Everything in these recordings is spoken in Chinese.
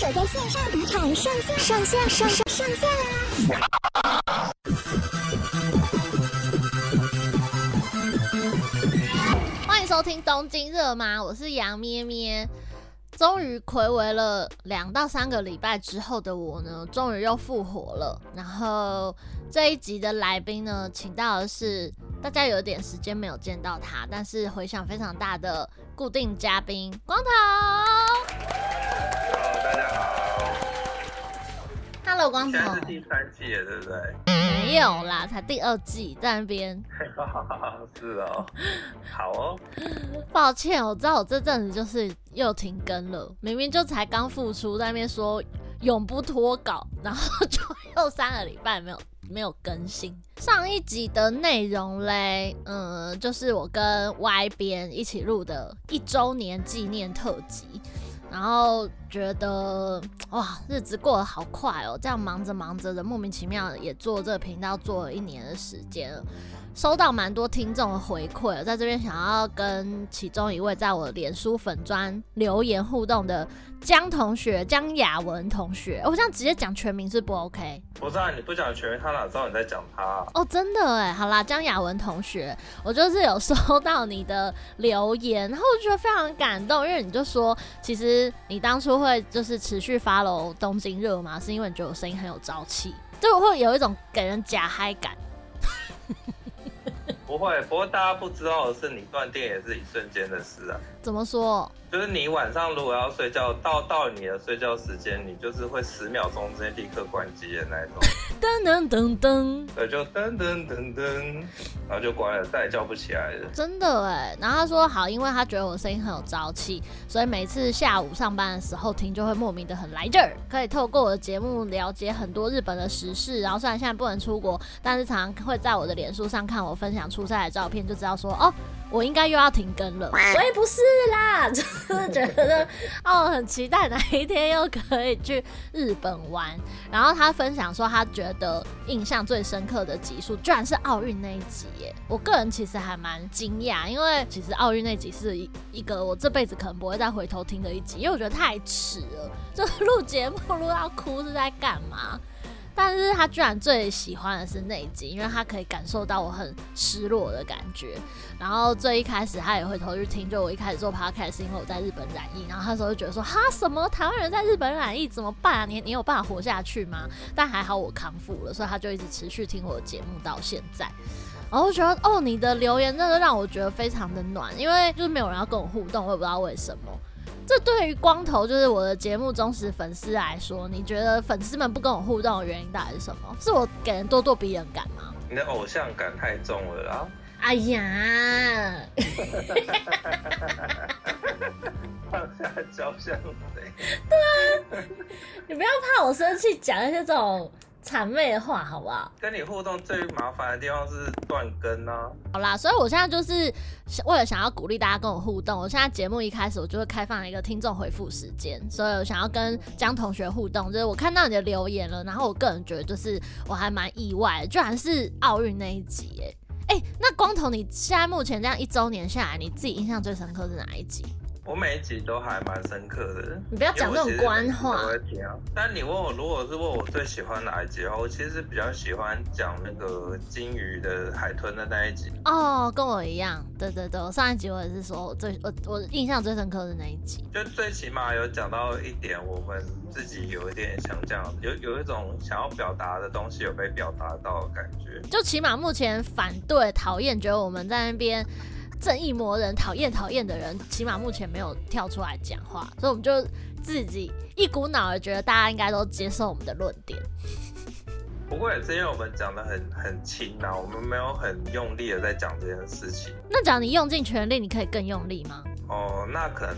守在线上赌场上线上线上上上线啊！欢迎收听东京热吗？我是杨咩咩。终于睽违了两到三个礼拜之后的我呢，终于又复活了。然后这一集的来宾呢，请到的是大家有点时间没有见到他，但是回响非常大的固定嘉宾光头。Hello，光头。现在是第三季了，对不对？没有啦，才第二季在那边。是哦。好哦。抱歉，我知道我这阵子就是又停更了，明明就才刚复出，在那边说永不脱稿，然后就又三个礼拜没有没有更新。上一集的内容嘞，嗯，就是我跟 Y 编一起录的一周年纪念特辑。然后觉得哇，日子过得好快哦，这样忙着忙着的，莫名其妙也做这个频道做了一年的时间。收到蛮多听众的回馈，在这边想要跟其中一位在我脸书粉专留言互动的江同学，江雅文同学，我这样直接讲全名是不 OK？不是啊，你不讲全名，他哪知道你在讲他啊？哦，真的哎，好啦，江雅文同学，我就是有收到你的留言，然后我觉得非常感动，因为你就说，其实你当初会就是持续 follow 东京热嘛？是因为你觉得我声音很有朝气，就会有一种给人假嗨感。不会，不过大家不知道的是，你断电也是一瞬间的事啊。怎么说？就是你晚上如果要睡觉，到到你的睡觉时间，你就是会十秒钟之内立刻关机的那一种。噔噔噔噔，对，就噔噔噔噔，然后就关了，再也叫不起来了。真的哎，然后他说好，因为他觉得我声音很有朝气，所以每次下午上班的时候听就会莫名的很来劲儿，可以透过我的节目了解很多日本的时事。然后虽然现在不能出国，但是常常会在我的脸书上看我分享出差的照片，就知道说哦。我应该又要停更了，我也不是啦，就是觉得 哦，很期待哪一天又可以去日本玩。然后他分享说，他觉得印象最深刻的集数居然是奥运那一集耶。我个人其实还蛮惊讶，因为其实奥运那集是一一个我这辈子可能不会再回头听的一集，因为我觉得太迟了，就录节目录到哭是在干嘛？但是他居然最喜欢的是那一集，因为他可以感受到我很失落的感觉。然后最一开始他也会回头去听，就我一开始做 podcast 是因为我在日本染疫，然后他那时候就觉得说哈什么台湾人在日本染疫怎么办啊？你你有办法活下去吗？但还好我康复了，所以他就一直持续听我的节目到现在。然后我觉得哦，你的留言真的让我觉得非常的暖，因为就是没有人要跟我互动，我也不知道为什么。这对于光头就是我的节目忠实粉丝来说，你觉得粉丝们不跟我互动的原因到底是什么？是我给人咄咄逼人感吗？你的偶像感太重了啦！哎呀，放下交相对。对啊，你不要怕我生气，讲一些这种。谄媚的话，好不好？跟你互动最麻烦的地方是断更呢、啊。好啦，所以我现在就是为了想要鼓励大家跟我互动，我现在节目一开始我就会开放一个听众回复时间，所以我想要跟江同学互动，就是我看到你的留言了，然后我个人觉得就是我还蛮意外的，居然是奥运那一集，哎哎，那光头你现在目前这样一周年下来，你自己印象最深刻是哪一集？我每一集都还蛮深刻的。你不要讲这种官话。但你问我，如果是问我最喜欢哪一集的话，我其实比较喜欢讲那个金鱼的海豚的那一集。哦，跟我一样。对对对，我上一集我也是说我最我我印象最深刻的那一集。就最起码有讲到一点，我们自己有一点想讲，有有一种想要表达的东西有被表达到的感觉。就起码目前反对、讨厌，觉得我们在那边。正义魔人，讨厌讨厌的人，起码目前没有跳出来讲话，所以我们就自己一股脑的觉得大家应该都接受我们的论点。不过也是因为我们讲的很很轻啊，我们没有很用力的在讲这件事情。那假如你用尽全力，你可以更用力吗？哦，那可能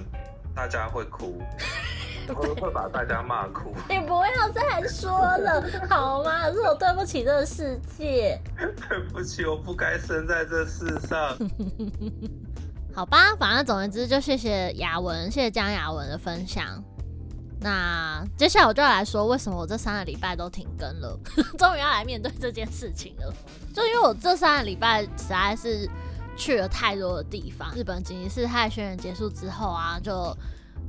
大家会哭。我会把大家骂哭。你不要再说了，好吗？是我对不起这个世界。对不起，我不该生在这世上。好吧，反正总而言之，就谢谢雅文，谢谢江雅文的分享。那接下来我就要来说，为什么我这三个礼拜都停更了？终于要来面对这件事情了。就因为我这三个礼拜实在是去了太多的地方。日本紧急事态宣言结束之后啊，就。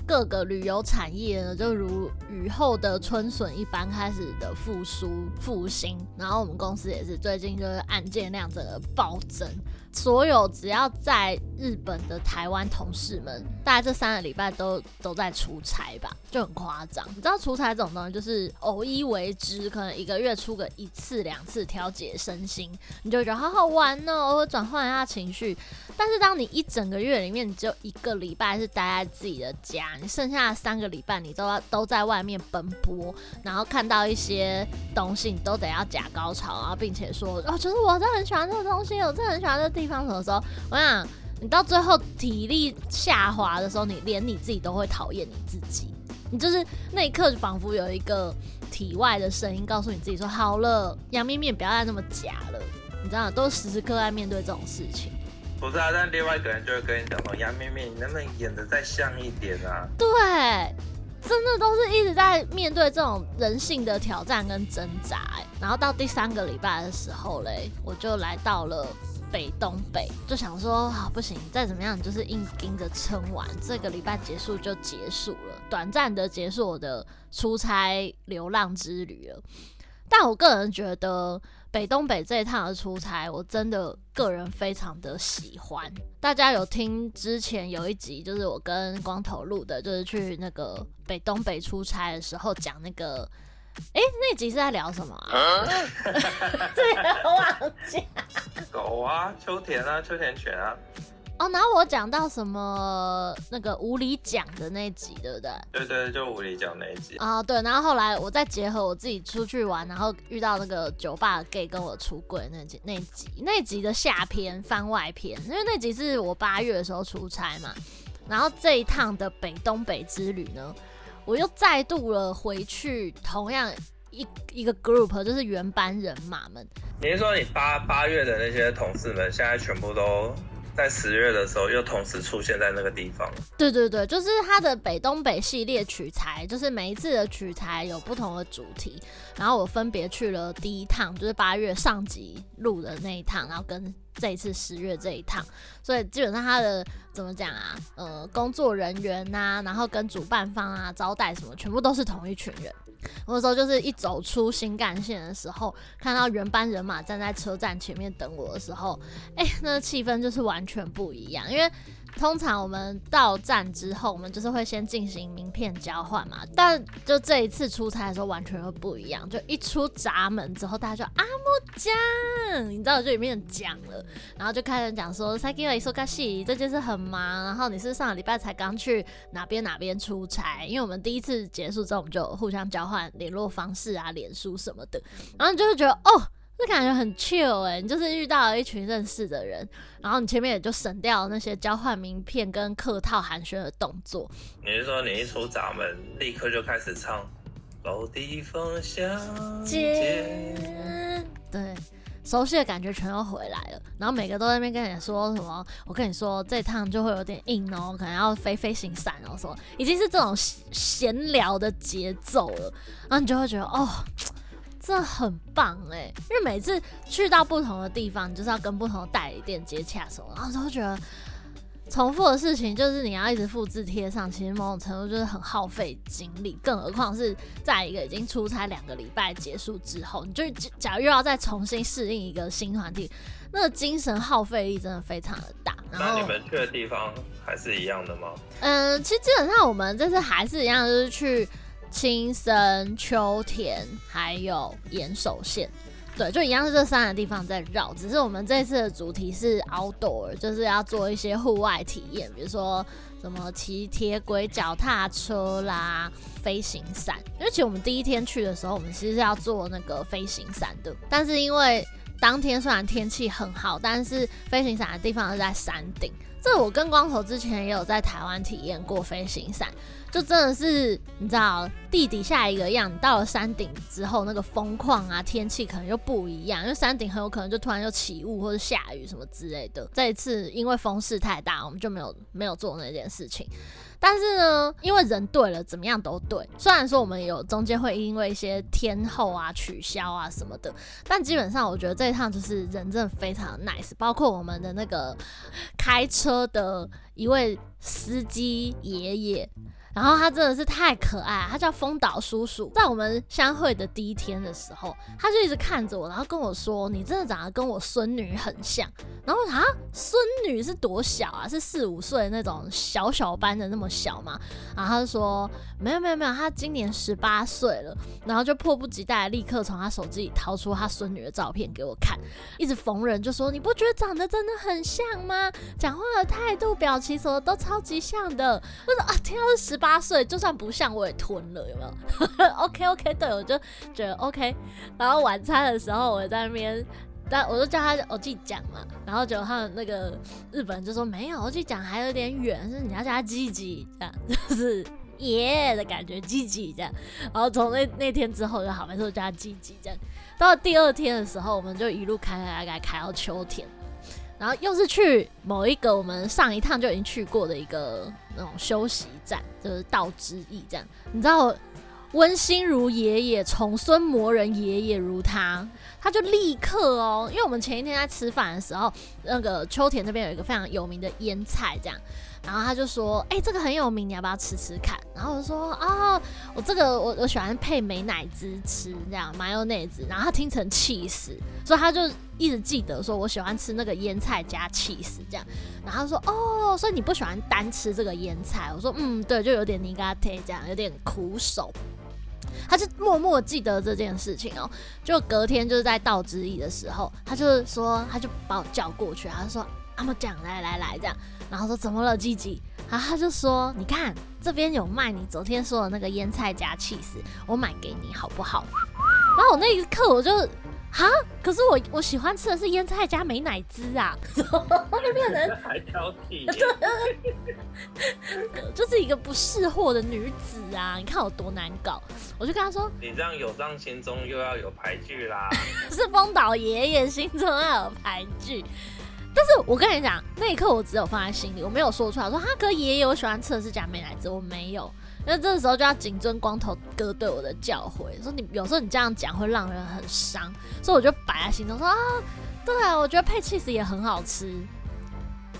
各个旅游产业呢，就如雨后的春笋一般开始的复苏复兴。然后我们公司也是最近就是案件量整个暴增。所有只要在日本的台湾同事们，大概这三个礼拜都都在出差吧，就很夸张。你知道出差这种东西就是偶一为之，可能一个月出个一次两次调节身心，你就觉得好好玩哦，会转换一下情绪。但是当你一整个月里面你只有一个礼拜是待在自己的家，你剩下的三个礼拜你都要都在外面奔波，然后看到一些东西你都得要假高潮，然后并且说哦，就是我真的很喜欢这个东西，我真的很喜欢这个地方什么时候？我想你到最后体力下滑的时候，你连你自己都会讨厌你自己，你就是那一刻仿佛有一个体外的声音告诉你自己说好了，杨面面不要再那么假了，你知道都时时刻刻在面对这种事情。不是啊，但另外一个人就会跟你讲说：“杨明明，你能不能演得再像一点啊？”对，真的都是一直在面对这种人性的挑战跟挣扎。然后到第三个礼拜的时候嘞，我就来到了北东北，就想说：“啊，不行，再怎么样，就是硬盯着撑完这个礼拜结束就结束了，短暂的结束我的出差流浪之旅了。”但我个人觉得。北东北这一趟的出差，我真的个人非常的喜欢。大家有听之前有一集，就是我跟光头录的，就是去那个北东北出差的时候讲那个，哎、欸，那集是在聊什么啊？这个忘记。狗啊，秋田啊，秋田犬啊。哦，然后我讲到什么那个无理讲的那集，对不对？对对，就无理讲那一集。啊、哦，对，然后后来我再结合我自己出去玩，然后遇到那个酒吧 gay 跟我出柜那集，那集那集的下篇番外篇，因为那集是我八月的时候出差嘛，然后这一趟的北东北之旅呢，我又再度了回去同样一一个 group，就是原班人马们。你是说你八八月的那些同事们现在全部都？在十月的时候，又同时出现在那个地方。对对对，就是他的北东北系列取材，就是每一次的取材有不同的主题。然后我分别去了第一趟，就是八月上集录的那一趟，然后跟这一次十月这一趟。所以基本上他的怎么讲啊？呃，工作人员呐、然后跟主办方啊、招待什么，全部都是同一群人。我有时候就是一走出新干线的时候，看到原班人马站在车站前面等我的时候，哎、那个气氛就是完全不一样，因为。通常我们到站之后，我们就是会先进行名片交换嘛。但就这一次出差的时候，完全会不一样。就一出闸门之后，大家就阿木讲，你知道，就里面讲了，然后就开始讲说最近有一说卡西，这件事很忙。然后你是上个礼拜才刚去哪边哪边出差，因为我们第一次结束之后，我们就互相交换联络方式啊、脸书什么的。然后你就会觉得哦。这感觉很 chill 哎、欸，你就是遇到了一群认识的人，然后你前面也就省掉那些交换名片跟客套寒暄的动作。你是说你一出闸门，立刻就开始唱老地方相见？对，熟悉的感觉全都回来了。然后每个都在那边跟你说什么？我跟你说，这趟就会有点硬哦，可能要飞飞行伞哦，什么已经是这种闲聊的节奏了。然后你就会觉得哦。这很棒哎，因为每次去到不同的地方，你就是要跟不同的代理店接洽什么，然后就会觉得重复的事情就是你要一直复制贴上，其实某种程度就是很耗费精力，更何况是在一个已经出差两个礼拜结束之后，你就假如又要再重新适应一个新团体，那个精神耗费力真的非常的大。那你们去的地方还是一样的吗？嗯，其实基本上我们这次还是一样，就是去。青森、秋田还有岩手县，对，就一样是这三个地方在绕。只是我们这次的主题是 outdoor，就是要做一些户外体验，比如说什么骑铁轨脚踏车啦、飞行伞。因为其实我们第一天去的时候，我们其实是要做那个飞行伞的，但是因为当天虽然天气很好，但是飞行伞的地方是在山顶。这我跟光头之前也有在台湾体验过飞行伞。就真的是你知道地底下一个样，到了山顶之后，那个风况啊，天气可能又不一样，因为山顶很有可能就突然又起雾或者下雨什么之类的。这一次因为风势太大，我们就没有没有做那件事情。但是呢，因为人对了，怎么样都对。虽然说我们有中间会因为一些天候啊取消啊什么的，但基本上我觉得这一趟就是人真的非常 nice，包括我们的那个开车的一位司机爷爷。然后他真的是太可爱，他叫丰岛叔叔。在我们相会的第一天的时候，他就一直看着我，然后跟我说：“你真的长得跟我孙女很像。”然后啊，孙女是多小啊？是四五岁那种小小班的那么小吗？然后他就说：“没有没有没有，他今年十八岁了。”然后就迫不及待，立刻从他手机里掏出他孙女的照片给我看，一直逢人就说：“你不觉得长得真的很像吗？讲话的态度、表情什么都超级像的。”我说：“啊，天啊，是十八岁，就算不像我也吞了，有没有？”OK OK，对，我就觉得 OK。然后晚餐的时候，我在那边。但我就叫他我自己讲嘛，然后就他们那个日本人就说没有，我自己讲还有点远，是你要叫他积极这样，就是耶的感觉，积极这样。然后从那那天之后就好，没事我叫他积极这样。到第二天的时候，我们就一路开开开开到秋天，然后又是去某一个我们上一趟就已经去过的一个那种休息站，就是道之驿这样。你知道温馨如爷爷，重孙魔人爷爷如他。他就立刻哦，因为我们前一天在吃饭的时候，那个秋田那边有一个非常有名的腌菜，这样，然后他就说，哎、欸，这个很有名，你要不要吃吃看？然后我说，啊、哦，我这个我我喜欢配美乃滋吃，这样麻油内子。然后他听成起司，所以他就一直记得说我喜欢吃那个腌菜加起司这样。然后他说，哦，所以你不喜欢单吃这个腌菜？我说，嗯，对，就有点尼嘎特这样，有点苦手。他就默默记得这件事情哦，就隔天就是在道之驿的时候，他就说，他就把我叫过去，他就说阿木讲来来来这样，然后说怎么了吉吉，然后他就说你看这边有卖你昨天说的那个腌菜加起司，我买给你好不好？然后我那一刻我就。哈，可是我我喜欢吃的是腌菜加美乃滋啊，后面变成还挑剔，就是一个不识货的女子啊！你看我多难搞，我就跟他说，你这样有账心中又要有排句啦，是丰岛爷爷心中要有排句，但是我跟你讲，那一刻我只有放在心里，我没有说出来，说哈哥爷爷，我喜欢吃的是假美奶子，我没有。那这个时候就要谨遵光头哥对我的教诲，说你有时候你这样讲会让人很伤，所以我就摆在心中说啊，对啊，我觉得配 cheese 也很好吃。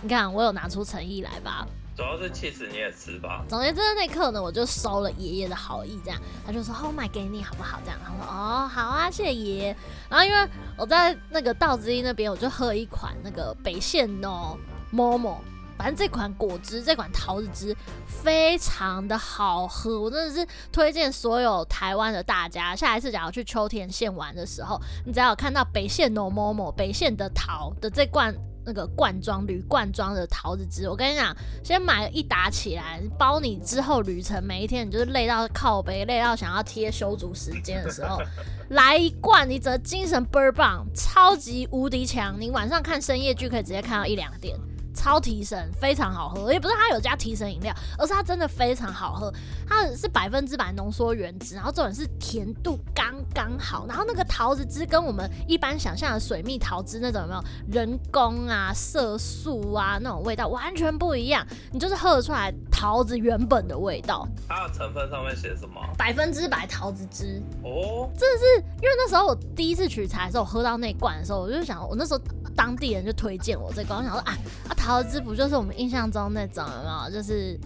你看我有拿出诚意来吧？主要是起司你也吃吧。总之在那刻呢，我就收了爷爷的好意，这样他就说好，我买给你好不好？这样然后说哦好啊，谢谢爷爷。然后因为我在那个道之驿那边，我就喝一款那个北县のもも。反正这款果汁，这款桃子汁非常的好喝，我真的是推荐所有台湾的大家，下一次假如去秋田县玩的时候，你只要有看到北县 no momo 北县的桃的这罐 那个罐装铝罐装的桃子汁，我跟你讲，先买一打起来，包你之后旅程每一天你就是累到靠背，累到想要贴修足时间的时候，来一罐，你整个精神倍儿棒，超级无敌强，你晚上看深夜剧可以直接看到一两点。超提神，非常好喝，也不是它有加提神饮料，而是它真的非常好喝。它是百分之百浓缩原汁，然后这种是甜度刚刚好，然后那个桃子汁跟我们一般想象的水蜜桃汁那种有没有人工啊、色素啊那种味道完全不一样，你就是喝得出来桃子原本的味道。它的成分上面写什么？百分之百桃子汁哦，真的是因为那时候我第一次取材的时候，我喝到那罐的时候，我就想，我那时候。当地人就推荐我这罐，我想说啊啊，桃子汁不就是我们印象中那种有没有？就是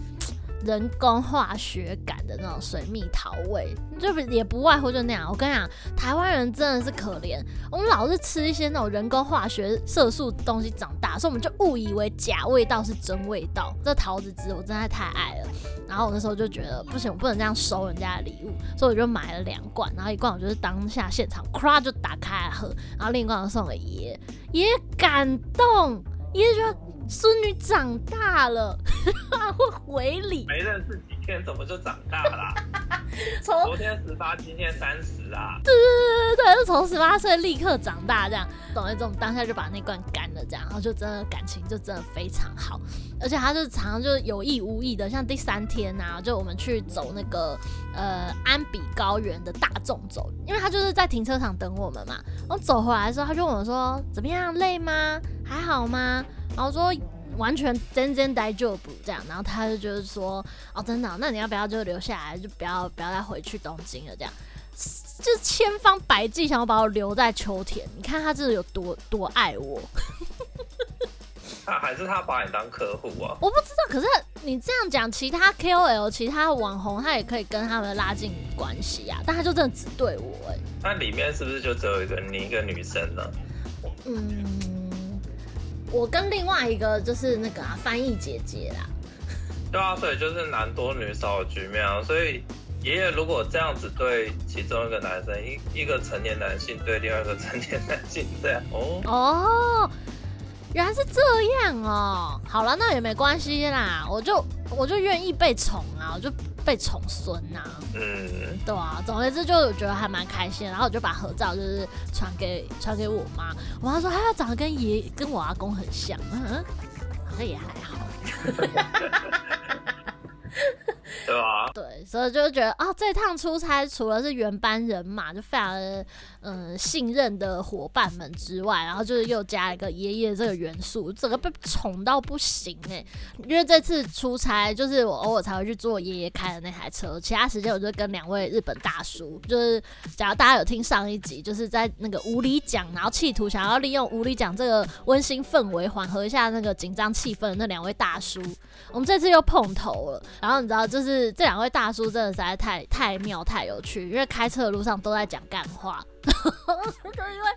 人工化学感的那种水蜜桃味，就也不外乎就那样。我跟你讲，台湾人真的是可怜，我们老是吃一些那种人工化学色素东西长大，所以我们就误以为假味道是真味道。这桃子汁我真的太爱了，然后我那时候就觉得不行，我不能这样收人家的礼物，所以我就买了两罐，然后一罐我就是当下现场咵就打开喝，然后另一罐我送给爷爷。爷爷感动，也觉得孙女长大了，会回礼。没认识几天，怎么就长大了啦？从昨天十八，今天三十啊！对对对对对，就从十八岁立刻长大这样，懂一种当下就把那罐干了这样，然后就真的感情就真的非常好，而且他就常常就有意无意的，像第三天啊，就我们去走那个呃安比高原的大众走，因为他就是在停车场等我们嘛，然后走回来的时候他就问我说怎么样，累吗？还好吗？然后说。完全真真呆就不这样，然后他就就是说，哦，真的，那你要不要就留下来，就不要不要再回去东京了，这样，就千方百计想要把我留在秋田。你看他这有多多爱我。那，还是他把你当客户啊？我不知道，可是你这样讲，其他 KOL、其他网红，他也可以跟他们拉近关系啊。但他就真的只对我哎、欸。那里面是不是就只有一个你一个女生呢？嗯，我跟另外一个就是那个啊，翻译姐姐啦。对啊，所以就是男多女少的局面啊。所以爷爷如果这样子对其中一个男生，一一个成年男性对另外一个成年男性这样哦哦。原来是这样哦，好了，那也没关系啦，我就我就愿意被宠啊，我就被宠孙呐，嗯，对啊，总而言之就觉得还蛮开心，然后我就把合照就是传给传给我妈，我妈说她长得跟爷跟我阿公很像，嗯，好像也还好。对吧？对，所以就觉得啊、这趟出差除了是原班人马，就非常的嗯信任的伙伴们之外，然后就是又加了一个爷爷这个元素，整个被宠到不行哎、因为这次出差，就是我偶尔才会去坐爷爷开的那台车，其他时间我就跟两位日本大叔，就是假如大家有听上一集，就是在那个无理奖，然后企图想要利用无理奖这个温馨氛围缓和一下那个紧张气氛的那两位大叔，我们这次又碰头了，然后你知道就。就是这两位大叔真的实在太太妙太有趣，因为开车的路上都在讲干话，就因为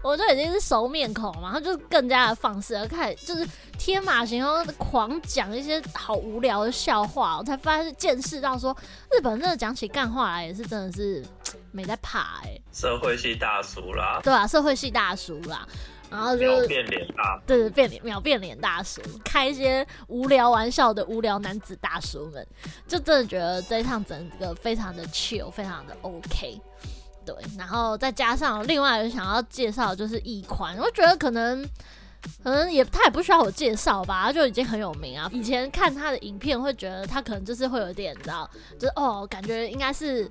我就已经是熟面孔嘛，他就更加的放肆，开始就是天马行空狂讲一些好无聊的笑话，我才发现见识到说日本真的讲起干话来也是真的是 没在怕哎、欸，社会系大叔啦，对啊，社会系大叔啦。然后就是变脸大，对对，变脸秒变脸大叔，开一些无聊玩笑的无聊男子大叔们，就真的觉得这一趟整个非常的 chill，非常的 OK。对，然后再加上另外想要介绍就是易宽，我觉得可能可能也他也不需要我介绍吧，他就已经很有名啊。以前看他的影片会觉得他可能就是会有点，你知道，就是哦，感觉应该是。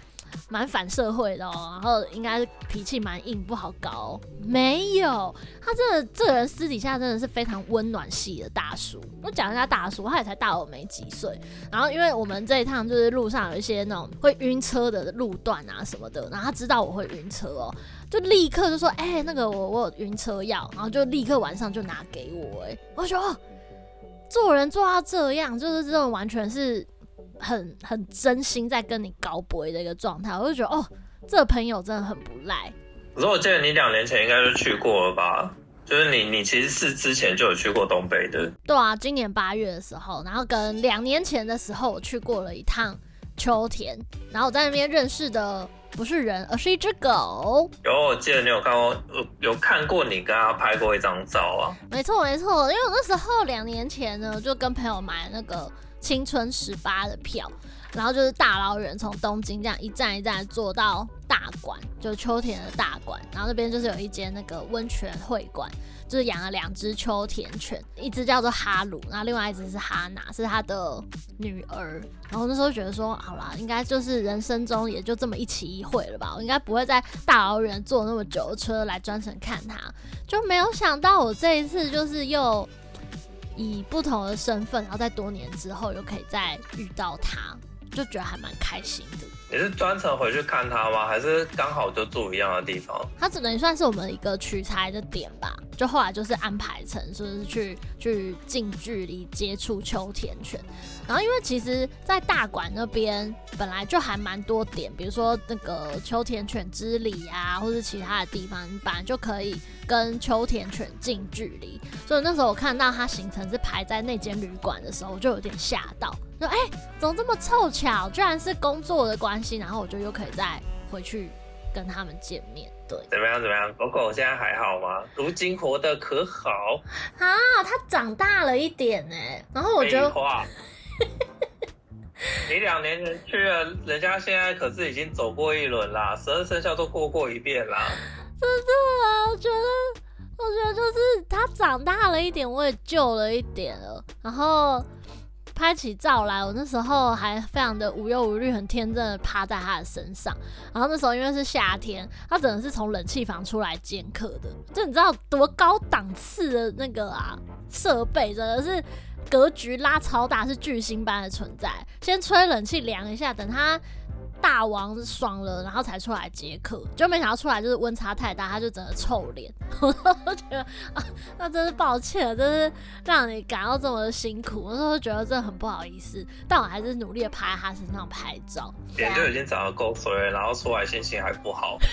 蛮反社会的哦，然后应该是脾气蛮硬，不好搞。没有，他真的这人私底下真的是非常温暖系的大叔。我讲一下大叔，他也才大我没几岁。然后因为我们这一趟就是路上有一些那种会晕车的路段啊什么的，然后他知道我会晕车哦，就立刻就说：“哎、那个我我有晕车药。”然后就立刻晚上就拿给我。哎，我说，做人做到这样，就是这种完全是。很很真心在跟你搞博的一个状态，我就觉得哦，这个朋友真的很不赖。可是我记得你两年前应该就去过了吧？就是你你其实是之前就有去过东北的。对啊，今年八月的时候，然后跟两年前的时候我去过了一趟秋田，然后我在那边认识的不是人，而是一只狗。有，我记得你有看过，有看过你跟他拍过一张照啊？没错没错，因为我那时候两年前呢，就跟朋友买那个。青春十八的票，然后就是大老远从东京这样一站一站坐到大馆，就秋田的大馆，然后那边就是有一间那个温泉会馆，就是养了两只秋田犬，一只叫做哈鲁，然后另外一只是哈娜，是他的女儿。然后那时候觉得说，好啦，应该就是人生中也就这么一期一会了吧，我应该不会在大老远坐那么久的车来专程看他，就没有想到我这一次就是又。以不同的身份，然后在多年之后又可以再遇到他，就觉得还蛮开心的。你是专程回去看他吗？还是刚好就住一样的地方？他只能算是我们一个取材的点吧。就后来就是安排成，就是去去近距离接触秋田犬。然后因为其实，在大馆那边本来就还蛮多点，比如说那个秋田犬之里啊，或是其他的地方，本来就可以跟秋田犬近距离。所以那时候我看到他行程是排在那间旅馆的时候，我就有点吓到，说：“哎，怎么这么凑巧？居然是工作的关系。”然后我就又可以再回去跟他们见面。对，怎么样？怎么样？狗狗现在还好吗？如今活得可好？啊，它长大了一点呢。然后我觉得。你两年前去了，人家现在可是已经走过一轮啦，十二生肖都过过一遍啦。真的啊，我觉得，我觉得就是他长大了一点，我也旧了一点了。然后拍起照来，我那时候还非常的无忧无虑，很天真的趴在他的身上。然后那时候因为是夏天，他只能是从冷气房出来见客的，就你知道多高档次的那个啊设备，真的是。格局拉超大，是巨星般的存在。先吹冷气凉一下，等他大王爽了，然后才出来接客，就没想到出来就是温差太大，他就整个臭脸。我都觉得啊，那真是抱歉，真是让你感到这么的辛苦。我都觉得真的很不好意思，但我还是努力的趴在他身上拍照。脸就已经长得够衰，然后出来心情还不好。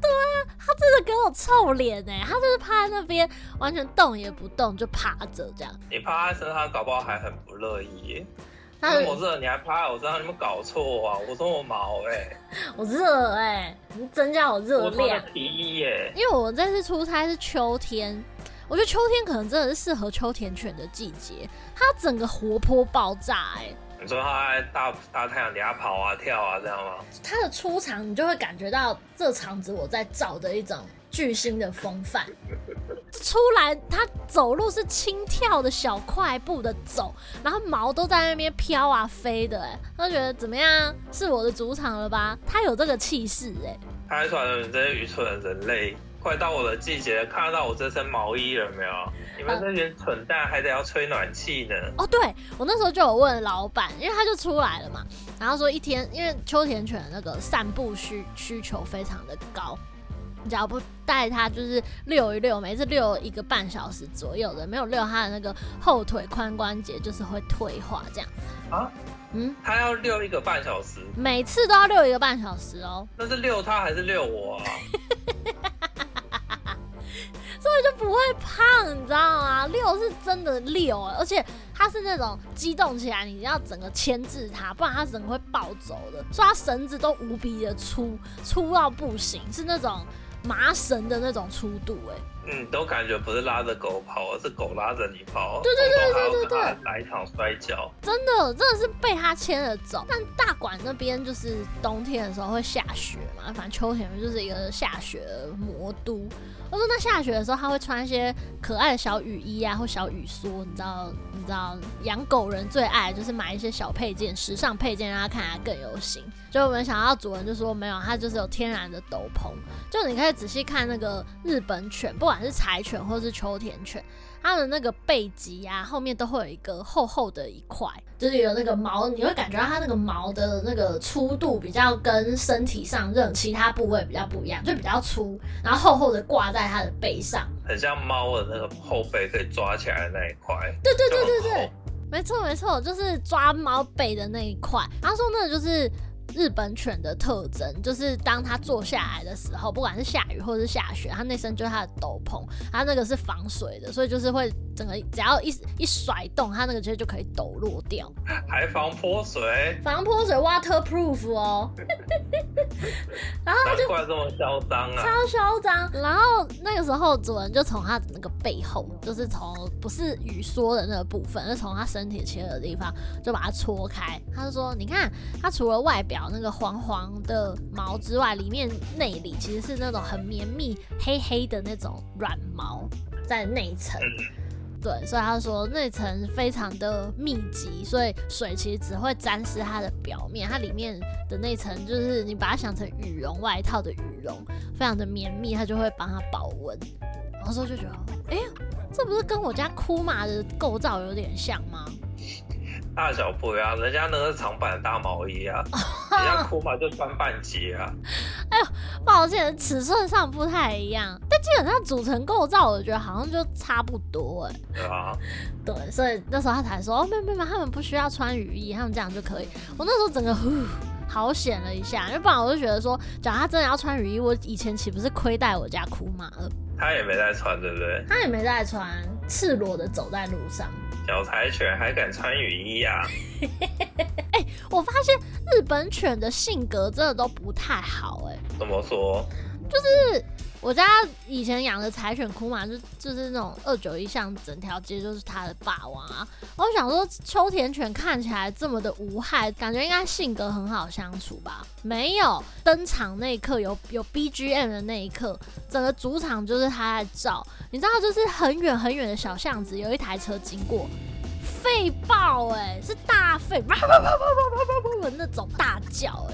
对啊，他真的给我臭脸哎，他就是趴在那边，完全动也不动，就趴着这样。你趴在身上，搞不好还很不乐意。那我热，你还趴在我身上，你们搞错啊！我说我毛哎、欸，我热哎、欸，你增加我热量。我提议耶，因为我这次出差是秋天，我觉得秋天可能真的是适合秋田犬的季节，它整个活泼爆炸哎、欸。你说它在大大太阳底下跑啊跳啊这样吗？它的出场，你就会感觉到这场子我在找的一种巨星的风范。出来，它走路是轻跳的小快步的走，然后毛都在那边飘啊飞的，哎，他觉得怎么样？是我的主场了吧？他有这个气势，哎。开船的这些愚蠢的人类，快到我的季节了，看得到我这身毛衣了没有？你们这群蠢蛋还得要吹暖气呢。哦，对，我那时候就有问老板，因为他就出来了嘛，然后说一天，因为秋田犬那个散步需需求非常的高。只要不带它，就是遛一遛，每次遛一个半小时左右的，没有遛它的那个后腿髋关节，就是会退化这样。啊？嗯？他要遛一个半小时？每次都要遛一个半小时哦。那是遛他还是遛我啊？所以就不会胖，你知道吗？遛是真的遛，而且它是那种激动起来，你要整个牵制它，不然它整个会暴走的。所以它绳子都无比的粗，粗到不行，是那种。麻绳的那种粗度，哎，嗯，都感觉不是拉着狗跑，而是狗拉着你跑。对对对对对对，来一场摔跤，真的真的是被他牵着走。但大馆那边就是冬天的时候会下雪嘛，反正秋天就是一个下雪的魔都。我说那下雪的时候，他会穿一些可爱的小雨衣啊，或小雨梭，你知道？你知道养狗人最爱就是买一些小配件，时尚配件，让它看起来更有型。就我们想到主人就说没有，它就是有天然的斗篷。就你可以仔细看那个日本犬，不管是柴犬或是秋田犬。它的那个背脊啊，后面都会有一个厚厚的一块，就是有那个毛，你会感觉到它那个毛的那个粗度比较跟身体上任其他部位比较不一样，就比较粗，然后厚厚的挂在它的背上，很像猫的那个后背可以抓起来的那一块。对对对对对，没错没错，就是抓猫背的那一块。他说那个就是。日本犬的特征就是，当它坐下来的时候，不管是下雨或是下雪，它那身就是它的斗篷，它那个是防水的，所以就是会整个只要一一甩动，它那个其实就可以抖落掉，还防泼水，防泼水 waterproof 哦。然后它就怪这么嚣张啊，超嚣张。然后那个时候主人就从它的那个背后，就是从不是雨梭的那个部分，是从它身体切的地方，就把它戳开。他就说：“你看，它除了外表。”那个黄黄的毛之外，里面内里其实是那种很绵密、黑黑的那种软毛在内层。对，所以他说那层非常的密集，所以水其实只会沾湿它的表面，它里面的那层就是你把它想成羽绒外套的羽绒，非常的绵密，它就会帮它保温。然后说就觉得，哎、欸，这不是跟我家库玛的构造有点像吗？大小不一样，人家那个是长版的大毛衣啊，人家库玛就穿半截啊。哎呦，抱歉，尺寸上不太一样，但基本上组成构造，我觉得好像就差不多哎。对啊，对，所以那时候他才说，哦，没有没有，他们不需要穿雨衣，他们这样就可以。我那时候整个呼好险了一下，因为不然我就觉得说，假如他真的要穿雨衣，我以前岂不是亏待我家库马了？他也没在穿，对不对？他也没在穿，赤裸的走在路上。小柴犬还敢穿雨衣呀、啊？哎、欸，我发现日本犬的性格真的都不太好、欸。哎，怎么说？就是。我家以前养的柴犬哭嘛，就就是那种二九一巷，整条街就是它的霸王啊。我想说，秋田犬看起来这么的无害，感觉应该性格很好相处吧？没有登场那一刻，有有 BGM 的那一刻，整个主场就是它在照。你知道，就是很远很远的小巷子，有一台车经过，吠爆！哎，是大吠，叭叭叭叭叭叭叭叭的那种大叫！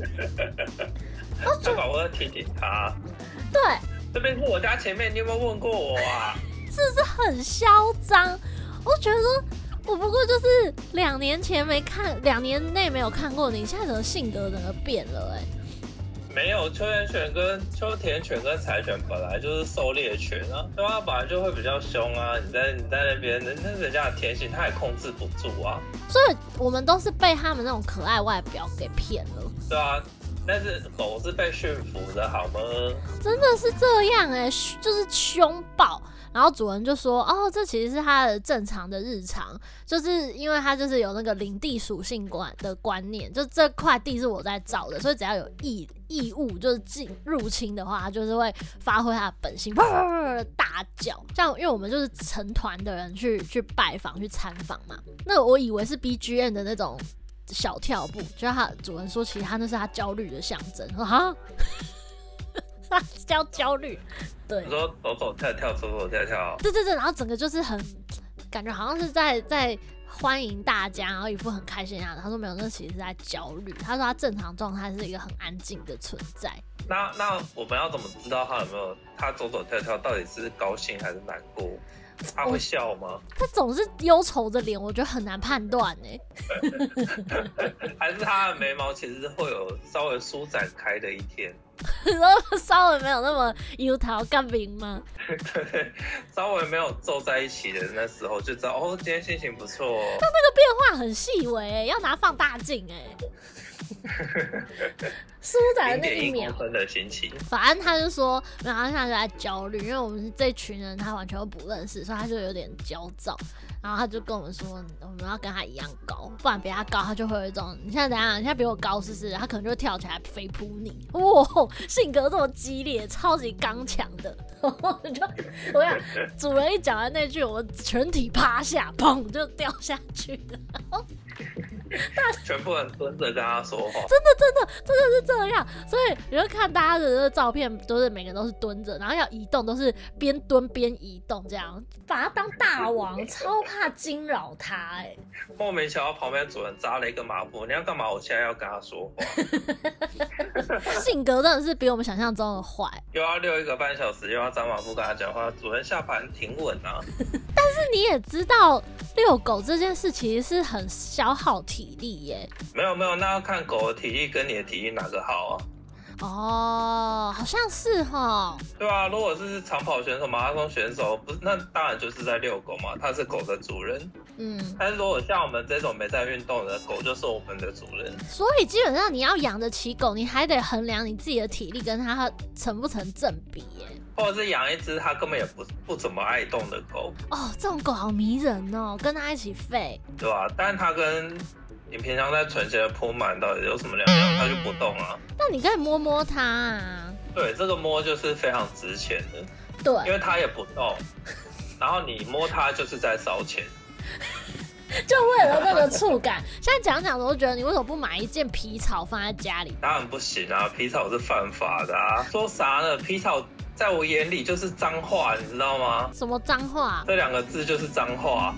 哎，老板，我要听听他。对，这边是我家前面，你有没有问过我啊？是不是很嚣张？我觉得说，我不过就是两年前没看，两年内没有看过你，现在怎么性格整个变了、欸？哎，没有，秋田犬跟秋田犬跟柴犬本来就是狩猎犬啊，对啊，本来就会比较凶啊。你在你在那边，人家人家的天性，他也控制不住啊。所以我们都是被他们那种可爱外表给骗了。对啊。但是狗是被驯服的，好吗？真的是这样哎、就是凶暴。然后主人就说：“哦，这其实是他的正常的日常，就是因为他就是有那个领地属性观的观念，就这块地是我在造的，所以只要有异异物就是进入侵的话，他就是会发挥他的本性，大叫。像因为我们就是成团的人去去拜访去参访嘛，那我以为是 BGM 的那种。”小跳步，就他主人说，其实他那是他焦虑的象征。说哈，他焦焦虑，对，你说走走跳跳，走走跳跳，对对对，然后整个就是很感觉好像是在在欢迎大家，然后一副很开心的样子。他说没有，那其实是在焦虑。他说他正常状态是一个很安静的存在。那那我们要怎么知道他有没有他走走跳跳到底是高兴还是难过？他会笑吗？他总是忧愁的脸，我觉得很难判断呢。还是他的眉毛其实会有稍微舒展开的一天？然 后稍微没有那么油桃干冰吗？对，稍微没有皱在一起的那时候就知道哦，今天心情不错。哦他那个变化很细微，要拿放大镜哎。舒展的那一秒的心情，反正他就说，然后他现在就在焦虑，因为我们这群人他完全都不认识，所以他就有点焦躁。然后他就跟我们说，我们要跟他一样高，不然比他高，他就会有一种，你现在怎样？你现在比我高试试，他可能就会跳起来飞扑你。哇，性格这么激烈，超级刚强的。我就我想，主人一讲完那句，我们全体趴下，砰就掉下去了。全部人蹲着跟他说话，真的真的真的是这样，所以你就看大家的那个照片，都是每个人都是蹲着，然后要移动都是边蹲边移动，这样把他当大王，超怕惊扰他哎、欸。莫名其妙旁边主人扎了一个马步，你要干嘛？我现在要跟他说话。性格真的是比我们想象中的坏，又要遛一个半小时，又要扎马步跟他讲话，主人下盘挺稳啊。但是你也知道。遛狗这件事其实是很消耗体力耶。没有没有，那要看狗的体力跟你的体力哪个好啊？哦，好像是哈。对啊，如果是长跑选手、马拉松选手，不是那当然就是在遛狗嘛，它是狗的主人。嗯。但是如果像我们这种没在运动的狗，就是我们的主人。所以基本上你要养得起狗，你还得衡量你自己的体力跟它成不成正比耶。或者是养一只它根本也不不怎么爱动的狗哦，这种狗好迷人哦，跟它一起吠，对吧？但是它跟你平常在存钱的铺满到底有什么两样？它就不动啊。那你可以摸摸它啊。对，这个摸就是非常值钱的。对，因为它也不动，然后你摸它就是在烧钱。就为了那个触感。现在讲讲，我都觉得你为什么不买一件皮草放在家里？当然不行啊，皮草是犯法的啊。说啥呢？皮草。在我眼里就是脏话，你知道吗？什么脏话？这两个字就是脏话。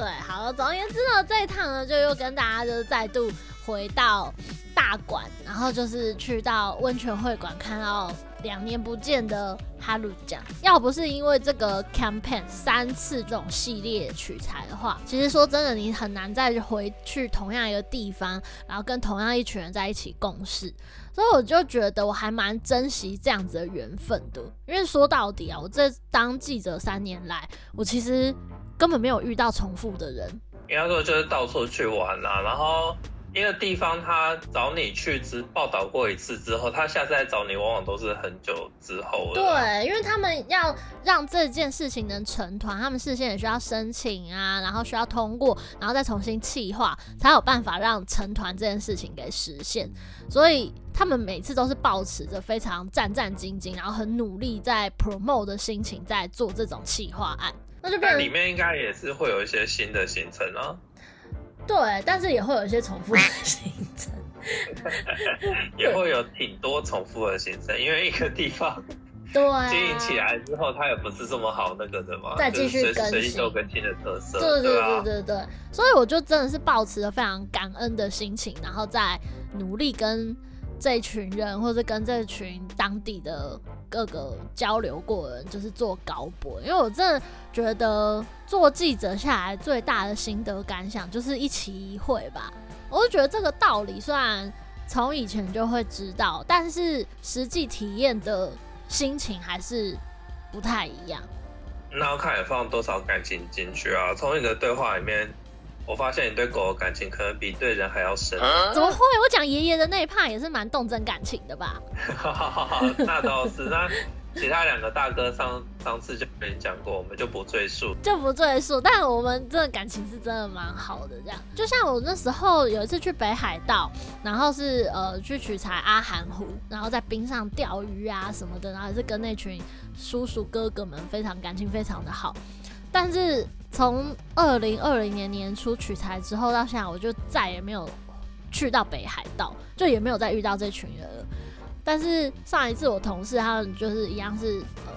对，好了，总而言之呢，这一趟呢，就又跟大家就是再度回到大馆，然后就是去到温泉会馆，看到两年不见的哈鲁酱。要不是因为这个 campaign 三次这种系列取材的话，其实说真的，你很难再回去同样一个地方，然后跟同样一群人在一起共事。所以我就觉得我还蛮珍惜这样子的缘分的，因为说到底啊，我这当记者三年来，我其实根本没有遇到重复的人。应该说就是到处去玩啦，然后。一个地方，他找你去只报道过一次之后，他下次再找你，往往都是很久之后了。对，因为他们要让这件事情能成团，他们事先也需要申请啊，然后需要通过，然后再重新企划，才有办法让成团这件事情给实现。所以他们每次都是保持着非常战战兢兢，然后很努力在 promote 的心情在做这种企划案。那就变成里面应该也是会有一些新的行程啊。对，但是也会有一些重复的行程，也会有挺多重复的行程，因为一个地方 对经营起来之后，它也不是这么好那个的嘛，再继续更新，随时更新的特色，对对对对对，所以我就真的是保持着非常感恩的心情，然后再努力跟这群人，或者跟这群当地的各个交流过的人，就是做高博。因为我真的觉得做记者下来最大的心得感想就是一期一会吧。我就觉得这个道理虽然从以前就会知道，但是实际体验的心情还是不太一样。那要看你放多少感情进去啊！从你的对话里面，我发现你对狗的感情可能比对人还要深。怎么会？我讲爷爷的那一 part 也是蛮动真感情的吧？那倒是那。其他两个大哥上上次就跟你讲过，我们就不赘述，就不赘述。但我们这个感情是真的蛮好的，这样。就像我那时候有一次去北海道，然后是呃去取材阿寒湖，然后在冰上钓鱼啊什么的，然后也是跟那群叔叔哥哥们非常感情非常的好。但是从二零二零年年初取材之后到现在，我就再也没有去到北海道，就也没有再遇到这群人了。但是上一次我同事他们就是一样是呃，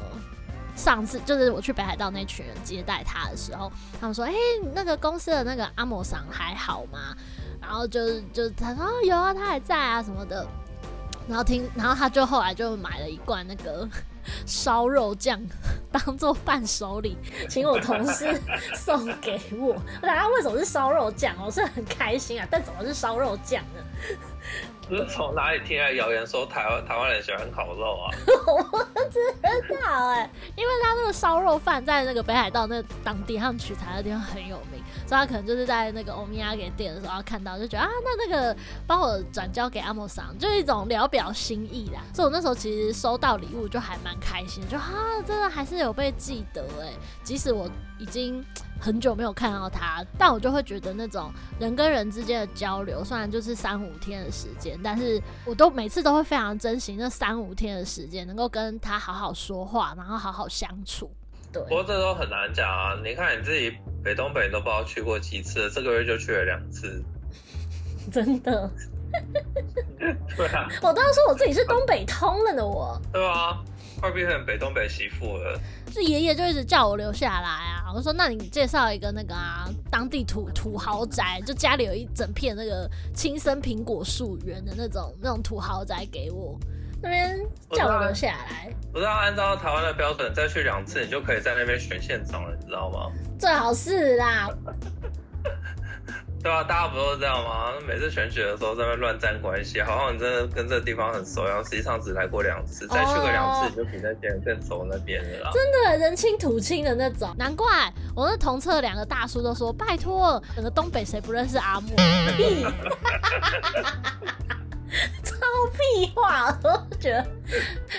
上次就是我去北海道那群人接待他的时候，他们说：“哎、那个公司的那个阿莫桑还好吗？”然后就是就他说：“有啊，他还在啊什么的。”然后听，然后他就后来就买了一罐那个烧肉酱 当做伴手礼，请我同事送给我。我想他为什么是烧肉酱？我是很开心啊，但怎么是烧肉酱呢？不是从哪里听来谣言说台湾台湾人喜欢烤肉啊？我不知道哎、因为他那个烧肉饭在那个北海道那当地他们取材的地方很有名，所以他可能就是在那个欧米亚给店的时候看到，就觉得啊，那那个帮我转交给阿莫桑，就是一种聊表心意啦。所以我那时候其实收到礼物就还蛮开心，就啊，真的还是有被记得哎、即使我已经。很久没有看到他，但我就会觉得那种人跟人之间的交流，虽然就是三五天的时间，但是我都每次都会非常珍惜那三五天的时间，能够跟他好好说话，然后好好相处。对，不过这都很难讲啊！你看你自己北东北都不知道去过几次，这个月就去了两次，真的。对啊，我都要说我自己是东北通了呢，我。对啊。快变成北东北媳妇了，是爷爷就一直叫我留下来啊。我说，那你介绍一个那个啊，当地土土豪宅，就家里有一整片那个青森苹果树园的那种那种土豪宅给我，那边叫我留下来。不是要按照台湾的标准再去两次，你就可以在那边选县长了，你知道吗？最好是啦。对啊，大家不都是这样吗？每次选举的时候在那边乱站关系，好像你真的跟这个地方很熟，然后实际上只来过两次，再去个两次，你就比那些人更熟那边了啦。真的人亲土亲的那种，难怪我那同侧两个大叔都说：“拜托，整个东北谁不认识阿莫？” 超屁话，我都觉得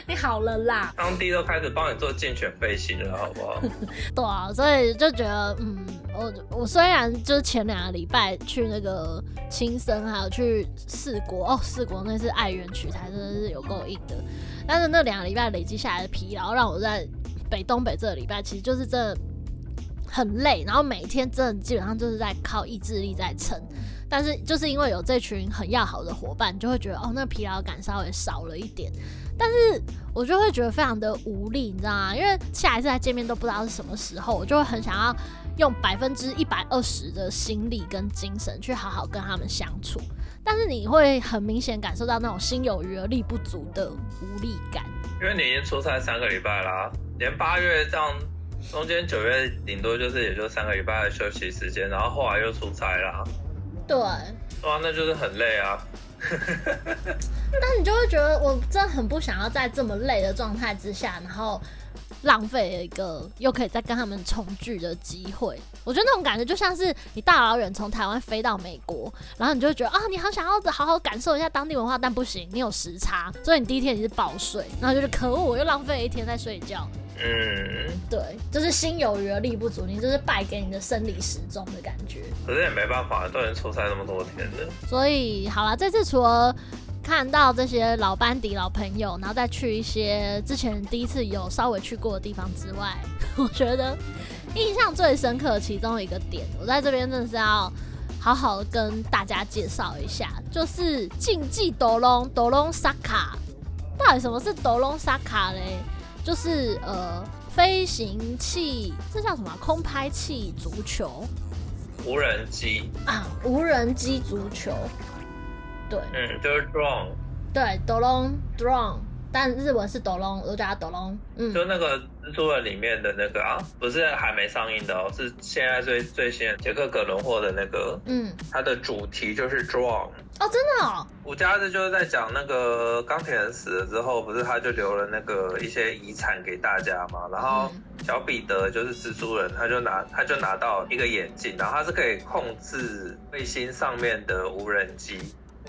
你好了啦。当地都开始帮你做竞选背心了，好不好？对啊，所以就觉得，嗯，我我虽然就是前两个礼拜去那个青森，还有去四国哦，四国那次爱媛取材真的是有够硬的，但是那两个礼拜累积下来的疲劳，让我在北东北这个礼拜其实就是真的很累，然后每天真的基本上就是在靠意志力在撑。但是就是因为有这群很要好的伙伴，就会觉得哦，那疲劳感稍微少了一点。但是我就会觉得非常的无力，你知道吗？因为下一次再见面都不知道是什么时候，我就会很想要用百分之一百二十的心力跟精神去好好跟他们相处。但是你会很明显感受到那种心有余而力不足的无力感。因为你已经出差三个礼拜啦，连八月这样，中间九月顶多就是也就三个礼拜的休息时间，然后后来又出差啦。对，哇，那就是很累啊。那你就会觉得，我真的很不想要在这么累的状态之下，然后浪费了一个又可以再跟他们重聚的机会。我觉得那种感觉就像是你大老远从台湾飞到美国，然后你就会觉得啊，你好想要好好感受一下当地文化，但不行，你有时差，所以你第一天你是爆睡，然后就是可恶，我又浪费了一天在睡觉。嗯，对，就是心有余而力不足，你就是败给你的生理时钟的感觉。可是也没办法，都已经出差那么多天了。所以好了，这次除了看到这些老班底、老朋友，然后再去一些之前第一次有稍微去过的地方之外，我觉得印象最深刻的其中一个点，我在这边真的是要好好的跟大家介绍一下，就是竞技斗龙斗龙沙卡。到底什么是斗龙沙卡嘞？就是呃，飞行器，这叫什么？空拍器足球，无人机啊，无人机足球，对，嗯，就是 drone，对，斗龙 drone，但日文是斗龙，我都叫它斗龙。嗯，就那个蜘蛛人里面的那个啊，不是还没上映的哦，是现在最最新的杰克·葛伦霍的那个。嗯，它的主题就是 drone。哦，真的哦。我家子就是在讲那个钢铁人死了之后，不是他就留了那个一些遗产给大家嘛？然后小彼得就是蜘蛛人，他就拿他就拿到一个眼镜，然后他是可以控制卫星上面的无人机。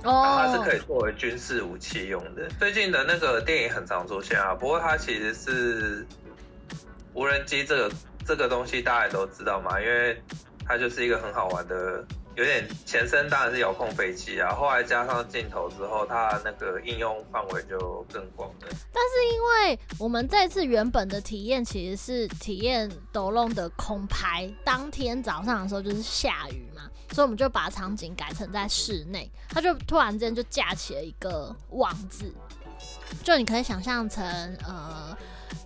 哦它是可以作为军事武器用的。最近的那个电影很常出现啊，不过它其实是无人机这个这个东西大家也都知道嘛，因为它就是一个很好玩的。有点前身当然是遥控飞机啊，后来加上镜头之后，它那个应用范围就更广了。但是因为我们这次原本的体验其实是体验抖龙的空拍，当天早上的时候就是下雨嘛，所以我们就把场景改成在室内，它就突然间就架起了一个网子，就你可以想象成呃。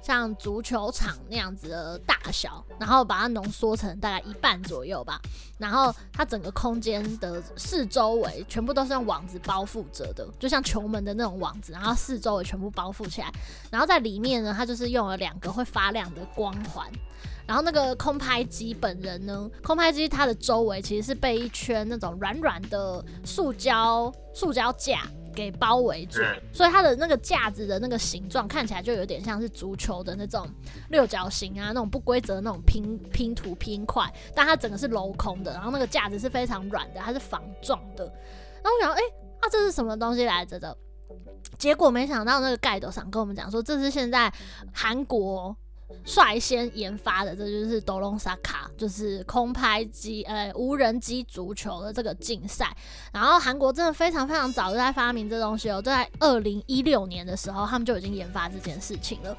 像足球场那样子的大小，然后把它浓缩成大概一半左右吧。然后它整个空间的四周围全部都是用网子包覆着的，就像球门的那种网子，然后四周围全部包覆起来。然后在里面呢，它就是用了两个会发亮的光环。然后那个空拍机本人呢，空拍机它的周围其实是被一圈那种软软的塑胶塑胶架。给包围住，所以它的那个架子的那个形状看起来就有点像是足球的那种六角形啊，那种不规则的那种拼拼图拼块，但它整个是镂空的，然后那个架子是非常软的，它是防撞的。然后我想，哎、欸，啊，这是什么东西来着的？结果没想到那个盖斗上跟我们讲说，这是现在韩国。率先研发的，这就是斗龙萨卡，就是空拍机，呃，无人机足球的这个竞赛。然后韩国真的非常非常早就在发明这东西哦，在二零一六年的时候，他们就已经研发这件事情了。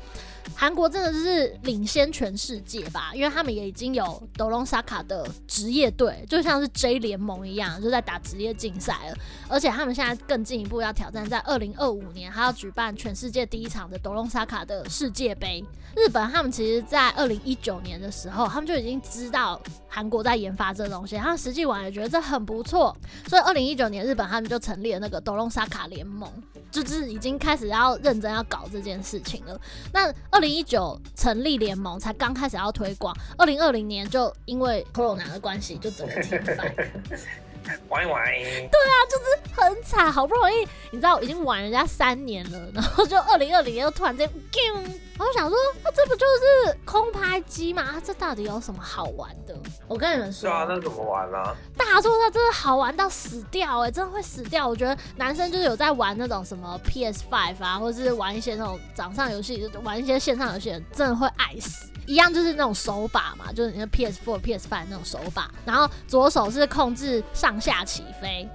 韩国真的是领先全世界吧，因为他们也已经有斗龙萨卡的职业队，就像是 J 联盟一样，就在打职业竞赛了。而且他们现在更进一步要挑战，在二零二五年还要举办全世界第一场的斗龙萨卡的世界杯。日本他们其实，在二零一九年的时候，他们就已经知道韩国在研发这东西，他们实际玩也觉得这很不错，所以二零一九年日本他们就成立了那个斗龙萨卡联盟，就是已经开始要认真要搞这件事情了。那二二零一九成立联盟才刚开始要推广，二零二零年就因为 Corona 的关系就整个停摆。玩一玩。对啊，就是很惨，好不容易你知道已经玩人家三年了，然后就二零二零年又突然间，然后我想说，那这不就是空拍机吗？这到底有什么好玩的？我跟你们说，对啊，那怎么玩呢？大家说它真的好玩到死掉哎、欸，真的会死掉。我觉得男生就是有在玩那种什么 PS Five 啊，或者是玩一些那种掌上游戏，玩一些线上游戏，真的会爱死。一样就是那种手把嘛，就是你的 PS4、PS5 那种手把，然后左手是控制上下起飞，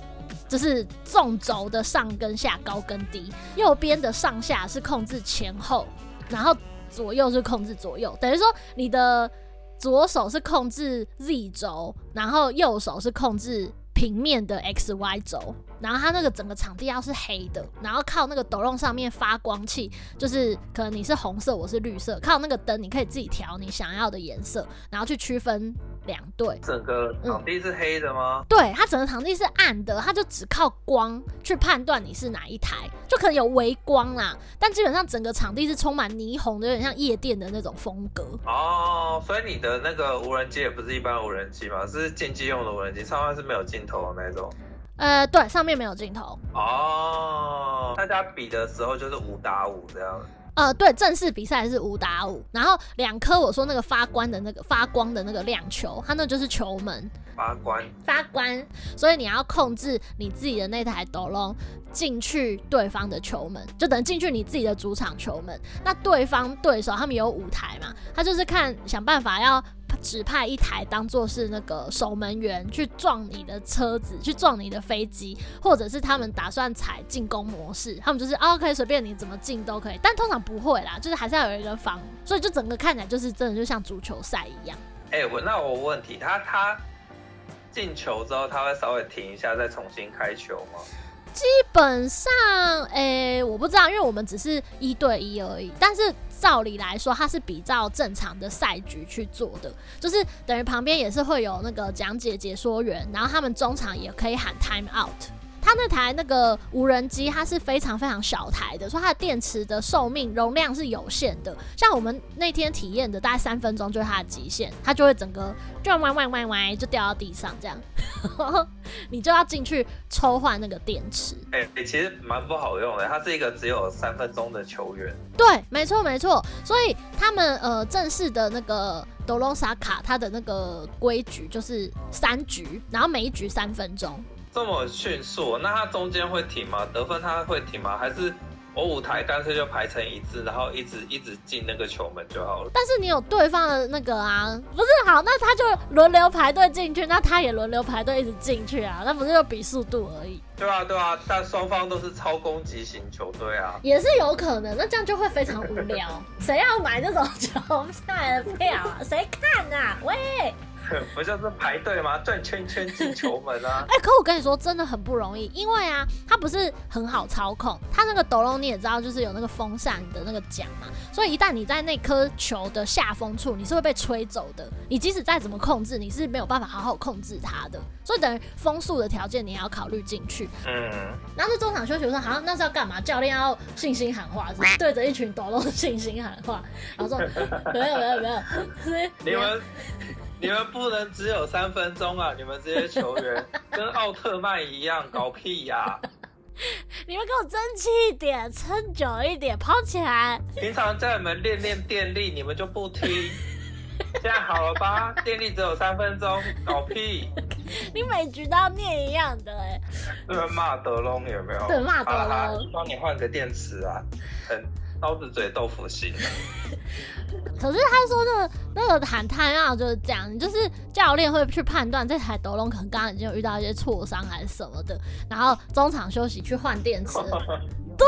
就是纵轴的上跟下、高跟低；右边的上下是控制前后，然后左右是控制左右。等于说你的左手是控制 Z 轴，然后右手是控制平面的 X Y 轴，然后它那个整个场地要是黑的，然后靠那个斗龙上面发光器，就是可能你是红色，我是绿色，靠那个灯你可以自己调你想要的颜色，然后去区分。两队，整个场地是黑的吗？嗯、对，它整个场地是暗的，它就只靠光去判断你是哪一台，就可能有微光啦，但基本上整个场地是充满霓虹的，有点像夜店的那种风格。哦，所以你的那个无人机也不是一般的无人机嘛，是竞技用的无人机，上面是没有镜头的那种。呃，对，上面没有镜头。哦，大家比的时候就是五打五这样。呃，对，正式比赛是五打五，然后两颗我说那个发光的那个发光的那个亮球，它那就是球门。发光。发光，所以你要控制你自己的那台斗龙进去对方的球门，就等于进去你自己的主场球门。那对方对手他们有舞台嘛，他就是看想办法要。指派一台当做是那个守门员去撞你的车子，去撞你的飞机，或者是他们打算采进攻模式，他们就是啊，可以随便你怎么进都可以，但通常不会啦，就是还是要有一个防，所以就整个看起来就是真的就像足球赛一样。哎、我那我问题，他他进球之后他会稍微停一下再重新开球吗？基本上，诶、我不知道，因为我们只是一对一而已，但是。照理来说，它是比较正常的赛局去做的，就是等于旁边也是会有那个讲解解说员，然后他们中场也可以喊 time out。它那台那个无人机，它是非常非常小台的，所以它的电池的寿命容量是有限的。像我们那天体验的，大概三分钟就是它的极限，它就会整个就歪歪歪歪就掉到地上这样，你就要进去抽换那个电池。哎、其实蛮不好用的，它是一个只有三分钟的球员。对，没错没错，所以他们呃正式的那个。德隆萨卡，它的那个规矩就是三局，然后每一局三分钟。这么迅速，那它中间会停吗？得分它会停吗？还是？我舞台干脆就排成一字，然后一直一直进那个球门就好了。但是你有对方的那个啊，不是好，那他就轮流排队进去，那他也轮流排队一直进去啊，那不是就比速度而已？对啊，对啊，但双方都是超攻击型球队啊，也是有可能。那这样就会非常无聊，谁要买这种球赛的票啊？谁看啊？喂！不就是排队吗？转圈圈进球门啊！哎、欸，可我跟你说，真的很不容易，因为啊，它不是很好操控。它那个斗龙你也知道，就是有那个风扇的那个桨嘛，所以一旦你在那颗球的下风处，你是会被吹走的。你即使再怎么控制，你是没有办法好好控制它的。所以等于风速的条件，你也要考虑进去。嗯。然后在中场休息，我说好，那是要干嘛？教练要信心喊话，是是对着一群斗龙信心喊话，然后说没有没有 没有，你们。你们不能只有三分钟啊！你们这些球员 跟奥特曼一样搞屁呀、啊！你们给我争气一点，撑久一点，跑起来！平常叫你们练练电力，你们就不听。现在好了吧？电力只有三分钟，搞屁！你每局都要念一样的哎、欸。是骂德隆有没有？对，骂德龙。帮你换个电池啊！刀子嘴豆腐心。可是他说那个那个喊 time out 就是这样，就是教练会去判断这台斗龙可能刚刚已经有遇到一些挫伤还是什么的，然后中场休息去换电池。对，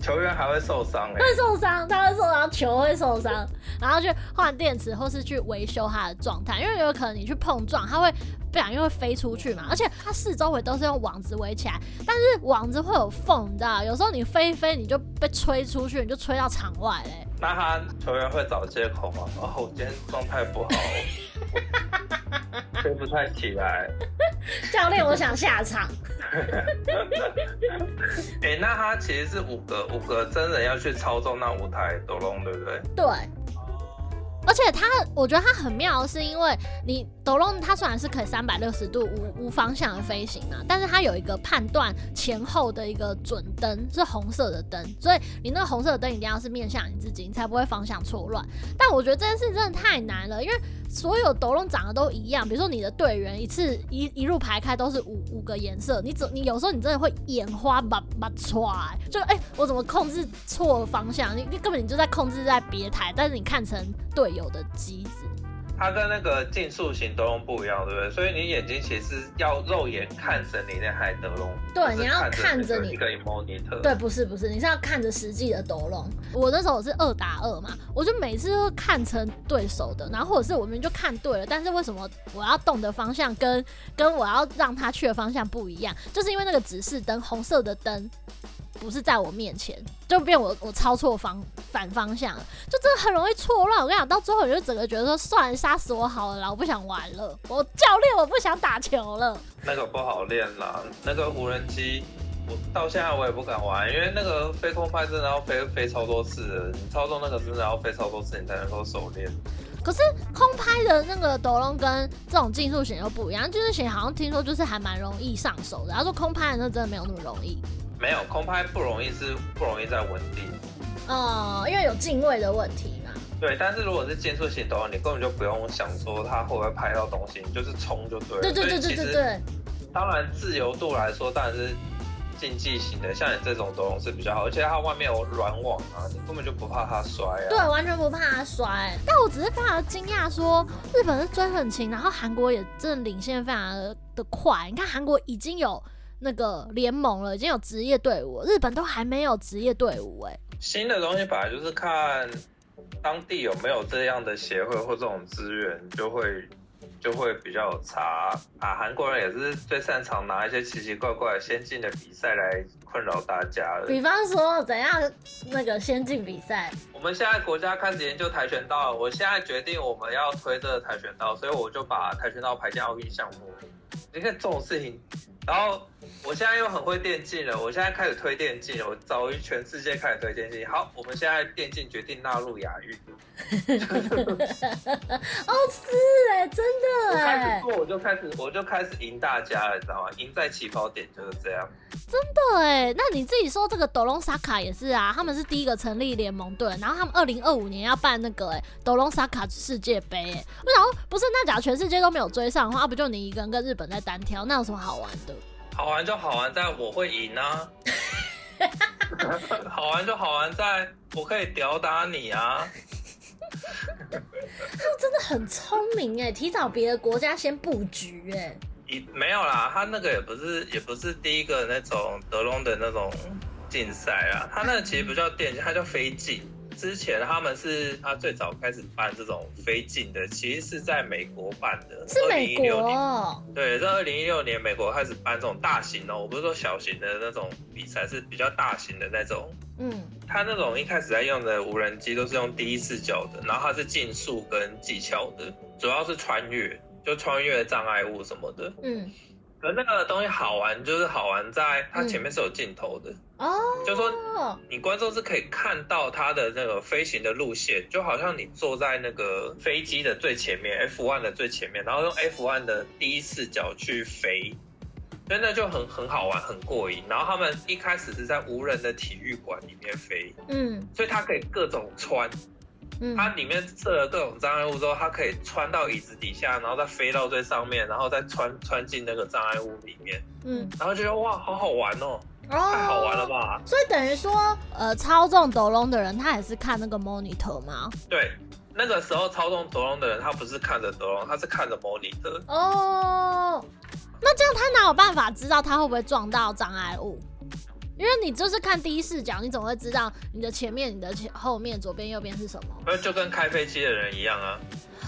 球员还会受伤、欸，会受伤，他会受伤，球会受伤，然后去换电池或是去维修它的状态，因为有可能你去碰撞，他会。不然因为飞出去嘛，而且它四周围都是用网子围起来，但是网子会有缝，你知道？有时候你飞一飞，你就被吹出去，你就吹到场外嘞。那他球员会找借口吗？哦，我今天状态不好，飞不太起来。教练，我想下场。哎、欸，那他其实是五个五个真人要去操纵那五台斗龙，对不对？对。而且它，我觉得它很妙，是因为你斗龙它虽然是可以三百六十度无无方向的飞行嘛，但是它有一个判断前后的一个准灯，是红色的灯，所以你那个红色的灯一定要是面向你自己，你才不会方向错乱。但我觉得这件事真的太难了，因为所有斗龙长得都一样，比如说你的队员一次一一路排开都是五五个颜色，你怎你有时候你真的会眼花把把唰，就哎、我怎么控制错方向？你你根本你就在控制在别台，但是你看成队友的机子。它跟那个竞速型斗龙不一样，对不对？所以你眼睛其实要肉眼看着你那台德龙。对，你要看着你。一个 monitor。对，不是不是，你是要看着实际的斗龙。我那时候我是二打二嘛，我就每次都看成对手的，然后或者是我明明就看对了，但是为什么我要动的方向跟跟我要让他去的方向不一样？就是因为那个指示灯，红色的灯。不是在我面前，就变我我操错方反方向，就真的很容易错乱。我跟你讲，到最后你就整个觉得说，算了，杀死我好了啦，我不想玩了。我教练，我不想打球了。那个不好练啦，那个无人机，我到现在我也不敢玩，因为那个飞空拍真的要飞飞超多次，你操纵那个真的要飞超多次，你才能够熟练。可是空拍的那个斗龙跟这种竞速型又不一样，竞速型好像听说就是还蛮容易上手的，他说空拍的那真的没有那么容易。没有空拍不容易，是不容易在稳定。哦，因为有进位的问题嘛。对，但是如果是竞速型斗龙，你根本就不用想说它会不会拍到东西，你就是冲就对了。对对对对对对。当然自由度来说，当然是竞技型的，像你这种斗龙是比较好，而且它外面有软网啊，你根本就不怕它摔啊。对，完全不怕它摔。但我只是非常的惊讶，说日本是追很勤，然后韩国也真的领先非常的快。你看韩国已经有。那个联盟了，已经有职业队伍，日本都还没有职业队伍哎。新的东西本来就是看当地有没有这样的协会或这种资源，就会就会比较有差啊。韩国人也是最擅长拿一些奇奇怪怪先进的比赛来困扰大家的。比方说怎样那个先进比赛？我们现在国家开始研究跆拳道，我现在决定我们要推这个跆拳道，所以我就把跆拳道排进奥运项目。你看这种事情，然后。我现在又很会电竞了，我现在开始推电竞了，我早于全世界开始推电竞。好，我们现在电竞决定纳入亚运。哦，是哎，真的哎。我开始做，我就开始，我就开始赢大家了，你知道吗？赢在起跑点就是这样。真的哎，那你自己说这个斗龙萨卡也是啊，他们是第一个成立联盟队，然后他们二零二五年要办那个哎斗龙萨卡世界杯哎，我想说不是，那假如全世界都没有追上的话，不就你一个人跟日本在单挑，那有什么好玩的？好玩就好玩在我会赢啊！好玩就好玩在我可以吊打你啊！他真的很聪明哎，提早别的国家先布局哎。没有啦，他那个也不是也不是第一个那种德隆的那种竞赛啊，他那个其实不叫电竞，他叫飞竞。之前他们是他最早开始办这种飞竞的，其实是在美国办的，是美国。年对，在二零一六年，美国开始办这种大型的，我不是说小型的那种比赛，是比较大型的那种。嗯，他那种一开始在用的无人机都是用第一视角的，然后它是竞速跟技巧的，主要是穿越，就穿越障碍物什么的。嗯。可那个东西好玩，就是好玩在它前面是有镜头的哦，嗯、就说你观众是可以看到它的那个飞行的路线，就好像你坐在那个飞机的最前面，F1 的最前面，然后用 F1 的第一视角去飞，所以那就很很好玩，很过瘾。然后他们一开始是在无人的体育馆里面飞，嗯，所以它可以各种穿。它里面设了各种障碍物之后，它可以穿到椅子底下，然后再飞到最上面，然后再穿穿进那个障碍物里面。嗯，然后觉得哇，好好玩哦，哦太好玩了吧！所以等于说，呃，操纵斗龙的人，他也是看那个 monitor 吗？对，那个时候操纵斗龙的人，他不是看着斗龙，他是看着 monitor。哦，那这样他哪有办法知道他会不会撞到障碍物？因为你就是看第一视角，你总会知道你的前面、你的前后面、左边、右边是什么。那就跟开飞机的人一样啊。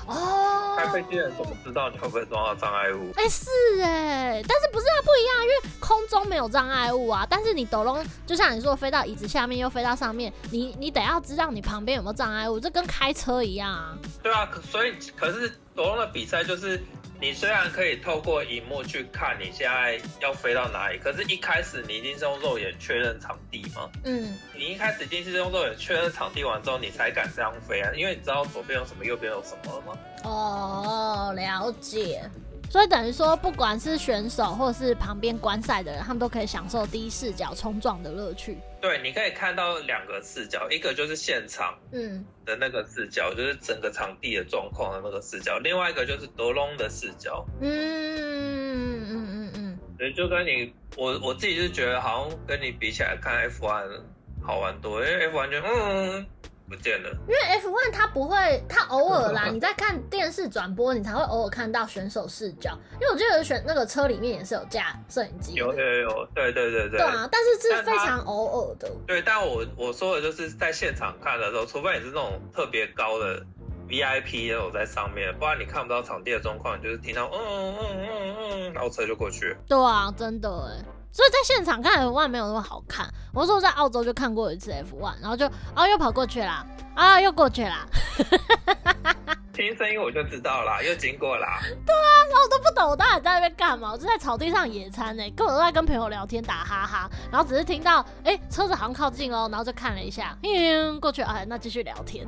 哦。开飞机的人怎么知道你会不会撞到障碍物？哎、欸，是哎，但是不是它不一样？因为空中没有障碍物啊，但是你斗龙就像你说，飞到椅子下面又飞到上面，你你得要知道你旁边有没有障碍物，这跟开车一样啊。对啊，所以可是斗龙的比赛就是。你虽然可以透过荧幕去看你现在要飞到哪里，可是，一开始你一定是用肉眼确认场地吗？嗯，你一开始一定是用肉眼确认场地完之后，你才敢这样飞啊，因为你知道左边有什么，右边有什么了吗？哦，了解。所以等于说，不管是选手或是旁边观赛的人，他们都可以享受第一视角冲撞的乐趣。对，你可以看到两个视角，一个就是现场嗯的那个视角，嗯、就是整个场地的状况的那个视角；另外一个就是德隆的视角。嗯嗯嗯嗯嗯。所以就跟你我我自己就觉得，好像跟你比起来看 F1 好玩多，因为 F1 就嗯。不见了，因为 F one 它不会，它偶尔啦，你在看电视转播，你才会偶尔看到选手视角。因为我记得选那个车里面也是有架摄影机，有有有，对对对对。对啊，但是是非常偶尔的。对，但我我说的就是在现场看的时候，除非你是那种特别高的 VIP 那种在上面，不然你看不到场地的状况，你就是听到嗯嗯嗯嗯嗯，然后车就过去。对啊，真的哎。所以在现场看 F1 没有那么好看。我说我在澳洲就看过一次 F1，然后就啊又跑过去啦，啊又过去啦。听声音我就知道啦，又经过啦。对啊，然后我都不懂我到底在那边干嘛，我就在草地上野餐呢，根本都在跟朋友聊天打哈哈，然后只是听到哎、欸、车子好像靠近哦，然后就看了一下，嗯过去哎那继续聊天。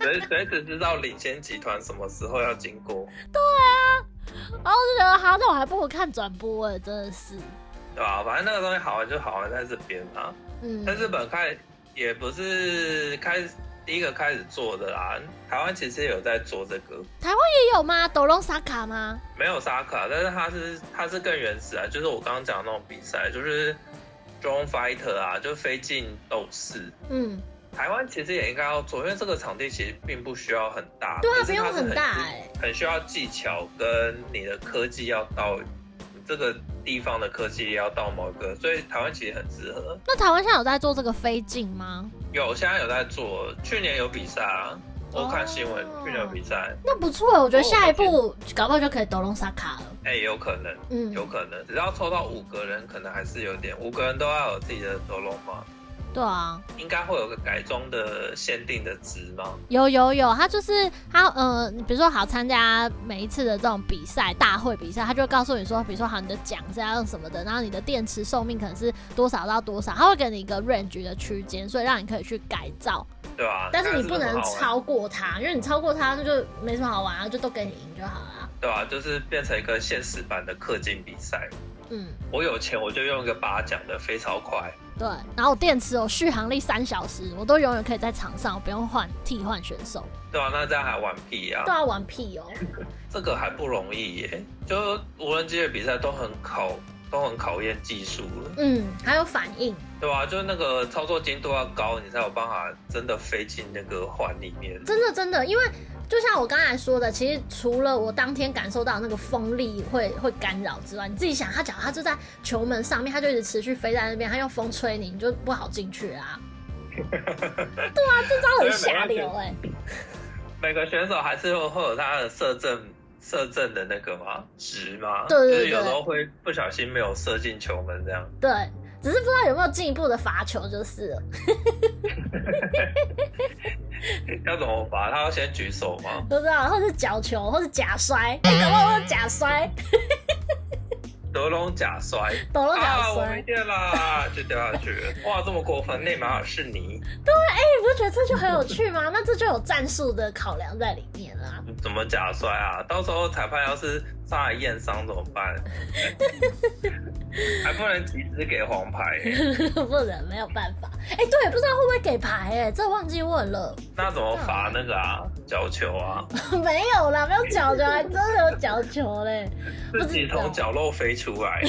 谁谁只知道领先集团什么时候要经过？对啊，然后我就觉得哈，那我还不如看转播哎，真的是。对吧？反正那个东西好玩就好玩在这边啊。嗯，在日本开也不是开第一个开始做的啦。台湾其实也有在做这个。台湾也有吗？斗龙沙卡吗？没有沙卡，但是它是它是更原始啊。就是我刚刚讲的那种比赛，就是 Drone Fighter 啊，就飞进斗士。嗯，台湾其实也应该要做，因为这个场地其实并不需要很大。对啊，不用很大哎、欸，很需要技巧跟你的科技要到。这个地方的科技也要到某一个，所以台湾其实很适合。那台湾现在有在做这个飞镜吗？有，现在有在做。去年有比赛啊，我看新闻，哦、去年有比赛。那不错，我觉得下一步搞不好就可以斗龙萨卡了。哎、欸，有可能，嗯，有可能，只要抽到五个人，可能还是有点，五个人都要有自己的斗龙嘛。对啊，应该会有个改装的限定的值吗？有有有，他就是他，呃，比如说好参加每一次的这种比赛、大会比赛，他就会告诉你说，比如说好你的奖是要用什么的，然后你的电池寿命可能是多少到多少，他会给你一个 range 的区间，所以让你可以去改造。对啊，但是你不能超过它，因为你超过它，那就没什么好玩啊，就都给你赢就好了。对啊，就是变成一个现实版的氪金比赛。嗯，我有钱我就用一个拔奖的飞超快。对，然后我电池有续航力三小时，我都永远可以在场上，我不用换替换选手。对啊，那这样还玩屁啊？对啊，玩屁哦。这个还不容易耶，就无人机的比赛都很考，都很考验技术了。嗯，还有反应。对啊，就是那个操作精度要高，你才有办法真的飞进那个环里面。真的真的，因为。就像我刚才说的，其实除了我当天感受到那个风力会会干扰之外，你自己想，他假如他就在球门上面，他就一直持续飞在那边，他用风吹你，你就不好进去啊。对啊，这招很下流哎、欸。每个选手还是会会有他的射正射正的那个吗？值吗？对对对，就是有时候会不小心没有射进球门这样。对。只是不知道有没有进一步的罚球就是了。要怎么罚？他要先举手吗？不知道，或是角球，或是假摔。哎、欸，搞不好是假摔。德隆假摔，德隆假摔，啊、我没电啦，就掉下去了。哇，这么过分！内马尔是你。对，哎、欸，你不觉得这就很有趣吗？那这就有战术的考量在里面啦。怎么假摔啊？到时候裁判要是上来验伤怎么办？还不能及时给黄牌？不能，没有办法。哎、欸，对，不知道会不会给牌？哎，这忘记问了。那怎么罚那个啊？角球啊？没有啦，没有角球，还真的有角球嘞。自己从角落飞出来。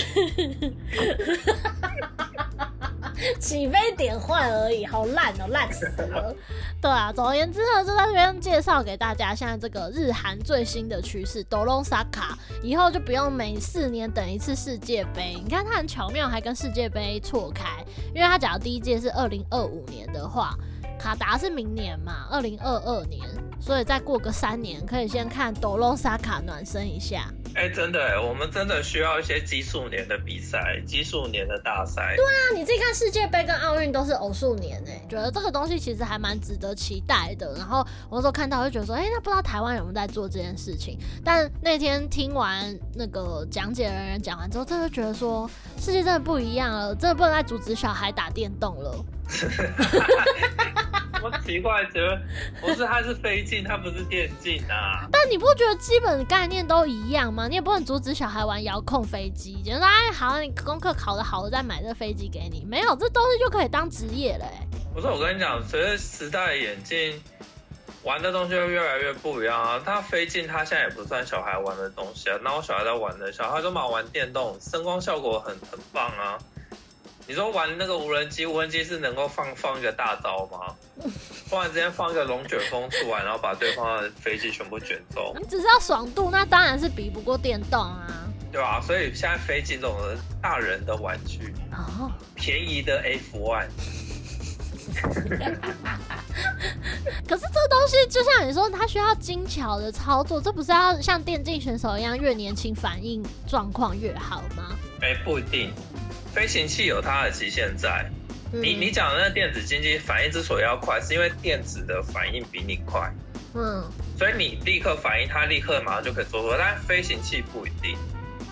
起飞点坏而已，好烂哦，烂死了。对啊，总而言之呢，就在这边介绍给大家，现在这个日韩最新的趋势，ドローンサッカー， 以后就不用每四年等一次世界杯。你看它很巧妙，还跟世界杯错开，因为它假如第一届是二零二五年的话，卡达是明年嘛，二零二二年，所以再过个三年，可以先看ドローンサッカー暖身一下。 哎、欸，真的哎，我们真的需要一些奇数年的比赛，奇数年的大赛。对啊，你自己看世界杯跟奥运都是偶数年哎，觉得这个东西其实还蛮值得期待的。然后我那时候看到就觉得说，哎、欸，那不知道台湾有没有在做这件事情？但那天听完那个讲解人员讲完之后，真的觉得说，世界真的不一样了，真的不能再阻止小孩打电动了。我奇怪，觉得不是，它是飞进，它不是电竞啊。但你不觉得基本概念都一样吗？你也不能阻止小孩玩遥控飞机，就说哎，好，你功课考得好了再买这个飞机给你。没有，这东西就可以当职业了。不是，我跟你讲，随着时代的演进，玩的东西会越来越不一样啊。它飞进，它现在也不算小孩玩的东西啊。那我小孩在玩的，小孩都蛮玩电动，声光效果很很棒啊。你说玩那个无人机，无人机是能够放放一个大招吗？突然之间放一个龙卷风出来，然后把对方的飞机全部卷走？你只是要爽度，那当然是比不过电动啊。对啊，所以现在飞机这种大人的玩具，哦，便宜的 F1。可是这个东西就像你说，它需要精巧的操作，这不是要像电竞选手一样，越年轻反应状况越好吗？哎，不一定。飞行器有它的极限在，嗯、你你讲的那个电子竞技反应之所以要快，是因为电子的反应比你快，嗯，所以你立刻反应，它立刻马上就可以做出来。但飞行器不一定，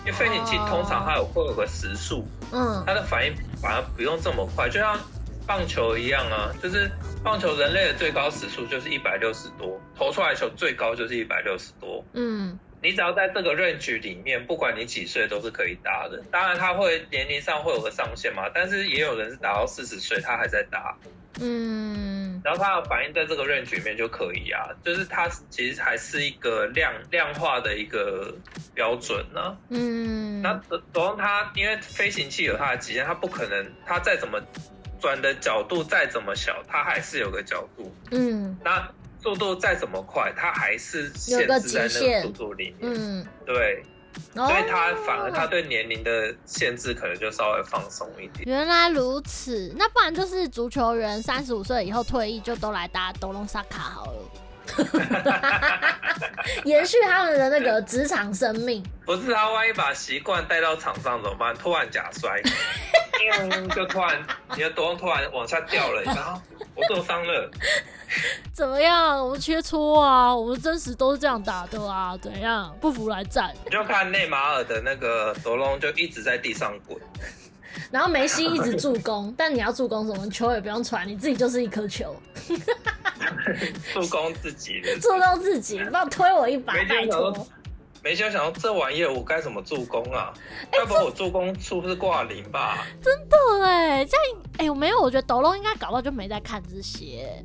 因为飞行器通常它有会有个时速，嗯，它的反应反而不用这么快，就像棒球一样啊，就是棒球人类的最高时速就是一百六十多，投出来球最高就是一百六十多，嗯。你只要在这个 range 里面，不管你几岁都是可以打的。当然，他会年龄上会有个上限嘛，但是也有人是打到四十岁，他还在打。嗯，然后他的反应在这个 range 里面就可以啊，就是它其实还是一个量量化的一个标准呢、啊。嗯，那总之它因为飞行器有它的极限，它不可能它再怎么转的角度再怎么小，它还是有个角度。嗯，那。速度再怎么快，它还是限制在那个速度里面。嗯，对，所以它反而它对年龄的限制可能就稍微放松一点。原来如此，那不然就是足球员三十五岁以后退役，就都来打ドローンサッカー好了， 延续他们的那个职场生命。不是他万一把习惯带到场上怎么办？突然假摔。就突然你的斗龙突然往下掉了，然后我受伤了。怎么样？我们切磋啊，我们真实都是这样打的啊，怎样？不服来战。你就看内马尔的那个斗龙就一直在地上滚，然后梅西一直助攻，但你要助攻什么？球也不用传，你自己就是一颗球。助攻自己的，助攻自己，不要推我一把，拜托。没想想到这玩意儿我该怎么助攻啊？欸、要不我助攻是不是挂零吧？真的哎，这样哎，我没有，我觉得斗龙应该搞不好就没在看这些，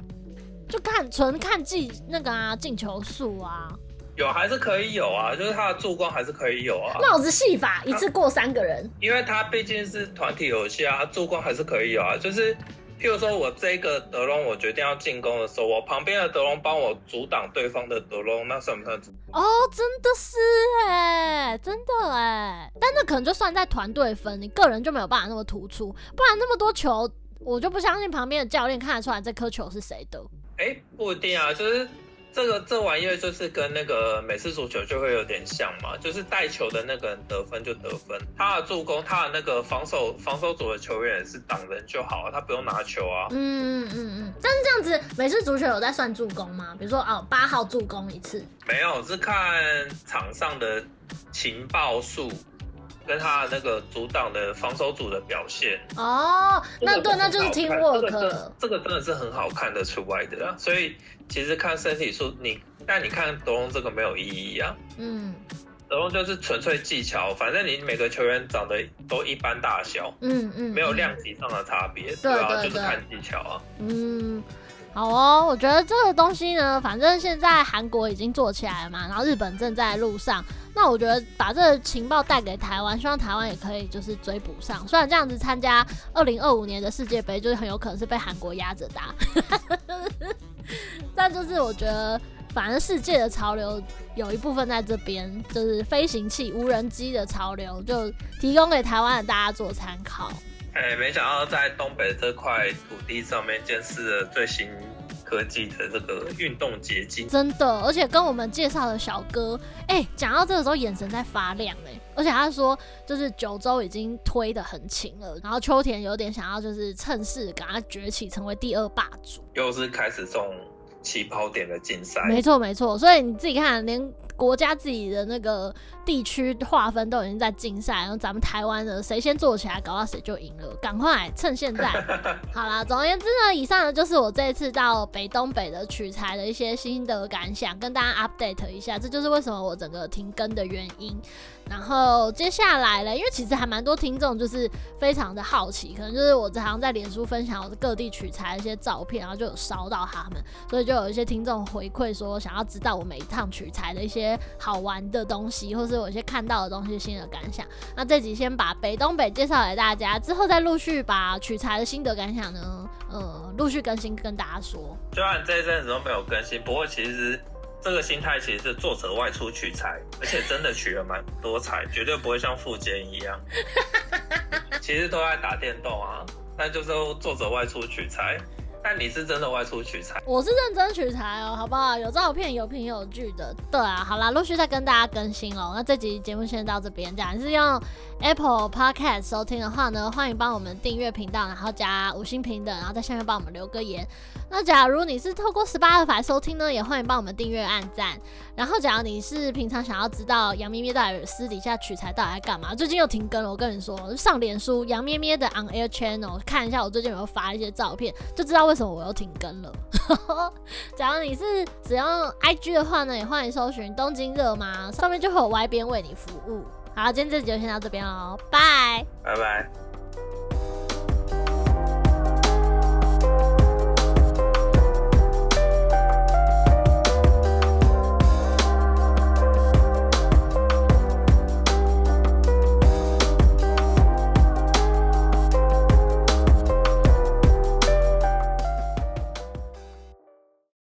就看纯看进那个啊进球数啊。有还是可以有啊，就是他的助攻还是可以有啊。帽子戏法一次过三个人，因为他毕竟是团体游戏啊，助攻还是可以有啊，就是。譬如说，我这个德隆，我决定要进攻的时候，我旁边的德隆帮我阻挡对方的德隆，那算不算？哦，真的是哎，真的哎，但那可能就算在团队分，你个人就没有办法那么突出，不然那么多球，我就不相信旁边的教练看得出来这颗球是谁的。哎、欸，不一定啊，就是。这个这玩意儿就是跟那个美式足球就会有点像嘛，就是带球的那个人得分就得分，他的助攻，他的那个防守防守组的球员也是挡人就好，他不用拿球啊。嗯嗯嗯。但是这样子，美式足球有在算助攻吗？比如说哦，八号助攻一次？没有，是看场上的情报数跟他那个阻挡的防守组的表现。哦，那对，那就是 teamwork。这个这个真的是很好看的出来的啊，所以。其实看身体素，你但你看德隆这个没有意义啊。嗯，德隆就是纯粹技巧，反正你每个球员长得都一般大小，嗯嗯，没有量级上的差别，对啊，就是看技巧啊。嗯，好哦，我觉得这个东西呢，反正现在韩国已经做起来了嘛，然后日本正在路上。那我觉得把这个情报带给台湾，希望台湾也可以就是追补上。虽然这样子参加二零二五年的世界杯，就是很有可能是被韩国压着打。但就是我觉得，反正世界的潮流有一部分在这边，就是飞行器、无人机的潮流，就提供给台湾的大家做参考。哎、欸，没想到在东北这块土地上面见识了最新科技的这个运动结晶，真的，而且跟我们介绍的小哥，哎、欸，讲到这个时候眼神在发亮、欸，哎，而且他说就是九州已经推得很勤了，然后秋田有点想要就是趁势赶快崛起成为第二霸主，又是开始这种起跑点的竞赛，没错没错，所以你自己看连。国家自己的那个地区划分都已经在竞赛，然后咱们台湾的谁先做起来，搞到谁就赢了。赶快趁现在！好啦，总而言之呢，以上呢就是我这一次到北东北的取材的一些心得感想，跟大家 update 一下。这就是为什么我整个停更的原因。然后接下来呢，因为其实还蛮多听众就是非常的好奇，可能就是我常常在脸书分享我的各地取材的一些照片，然后就有烧到他们，所以就有一些听众回馈说想要知道我每一趟取材的一些好玩的东西，或是我一些看到的东西、新的感想。那这集先把北东北介绍给大家，之后再陆续把取材的心得感想呢，呃，陆续更新跟大家说。虽然这一阵子都没有更新，不过其实。这个心态其实是作者外出取材，而且真的取了蛮多材，绝对不会像富坚一样，其实都在打电动啊，但就是作者外出取材。但你是真的外出取材，我是认真取材哦，好不好？有照片，有凭有据的。对啊，好啦，陆续再跟大家更新哦。那这集节目先到这边，假如是用 Apple Podcast 收听的话呢，欢迎帮我们订阅频道，然后加五星评等，然后在下面帮我们留个言。那假如你是透过 Spotify 收听呢，也欢迎帮我们订阅、按赞。然后，假如你是平常想要知道杨咩咩到底私底下取材到底在干嘛，最近又停更了。我跟你说，上脸书杨咩咩的 On Air Channel 看一下，我最近有没有发一些照片，就知道为什么我又停更了。假如你是只用 IG 的话呢，也欢迎搜寻东京热吗，上面就会有 Y 边为你服务。好，今天这集就先到这边喽，拜拜拜。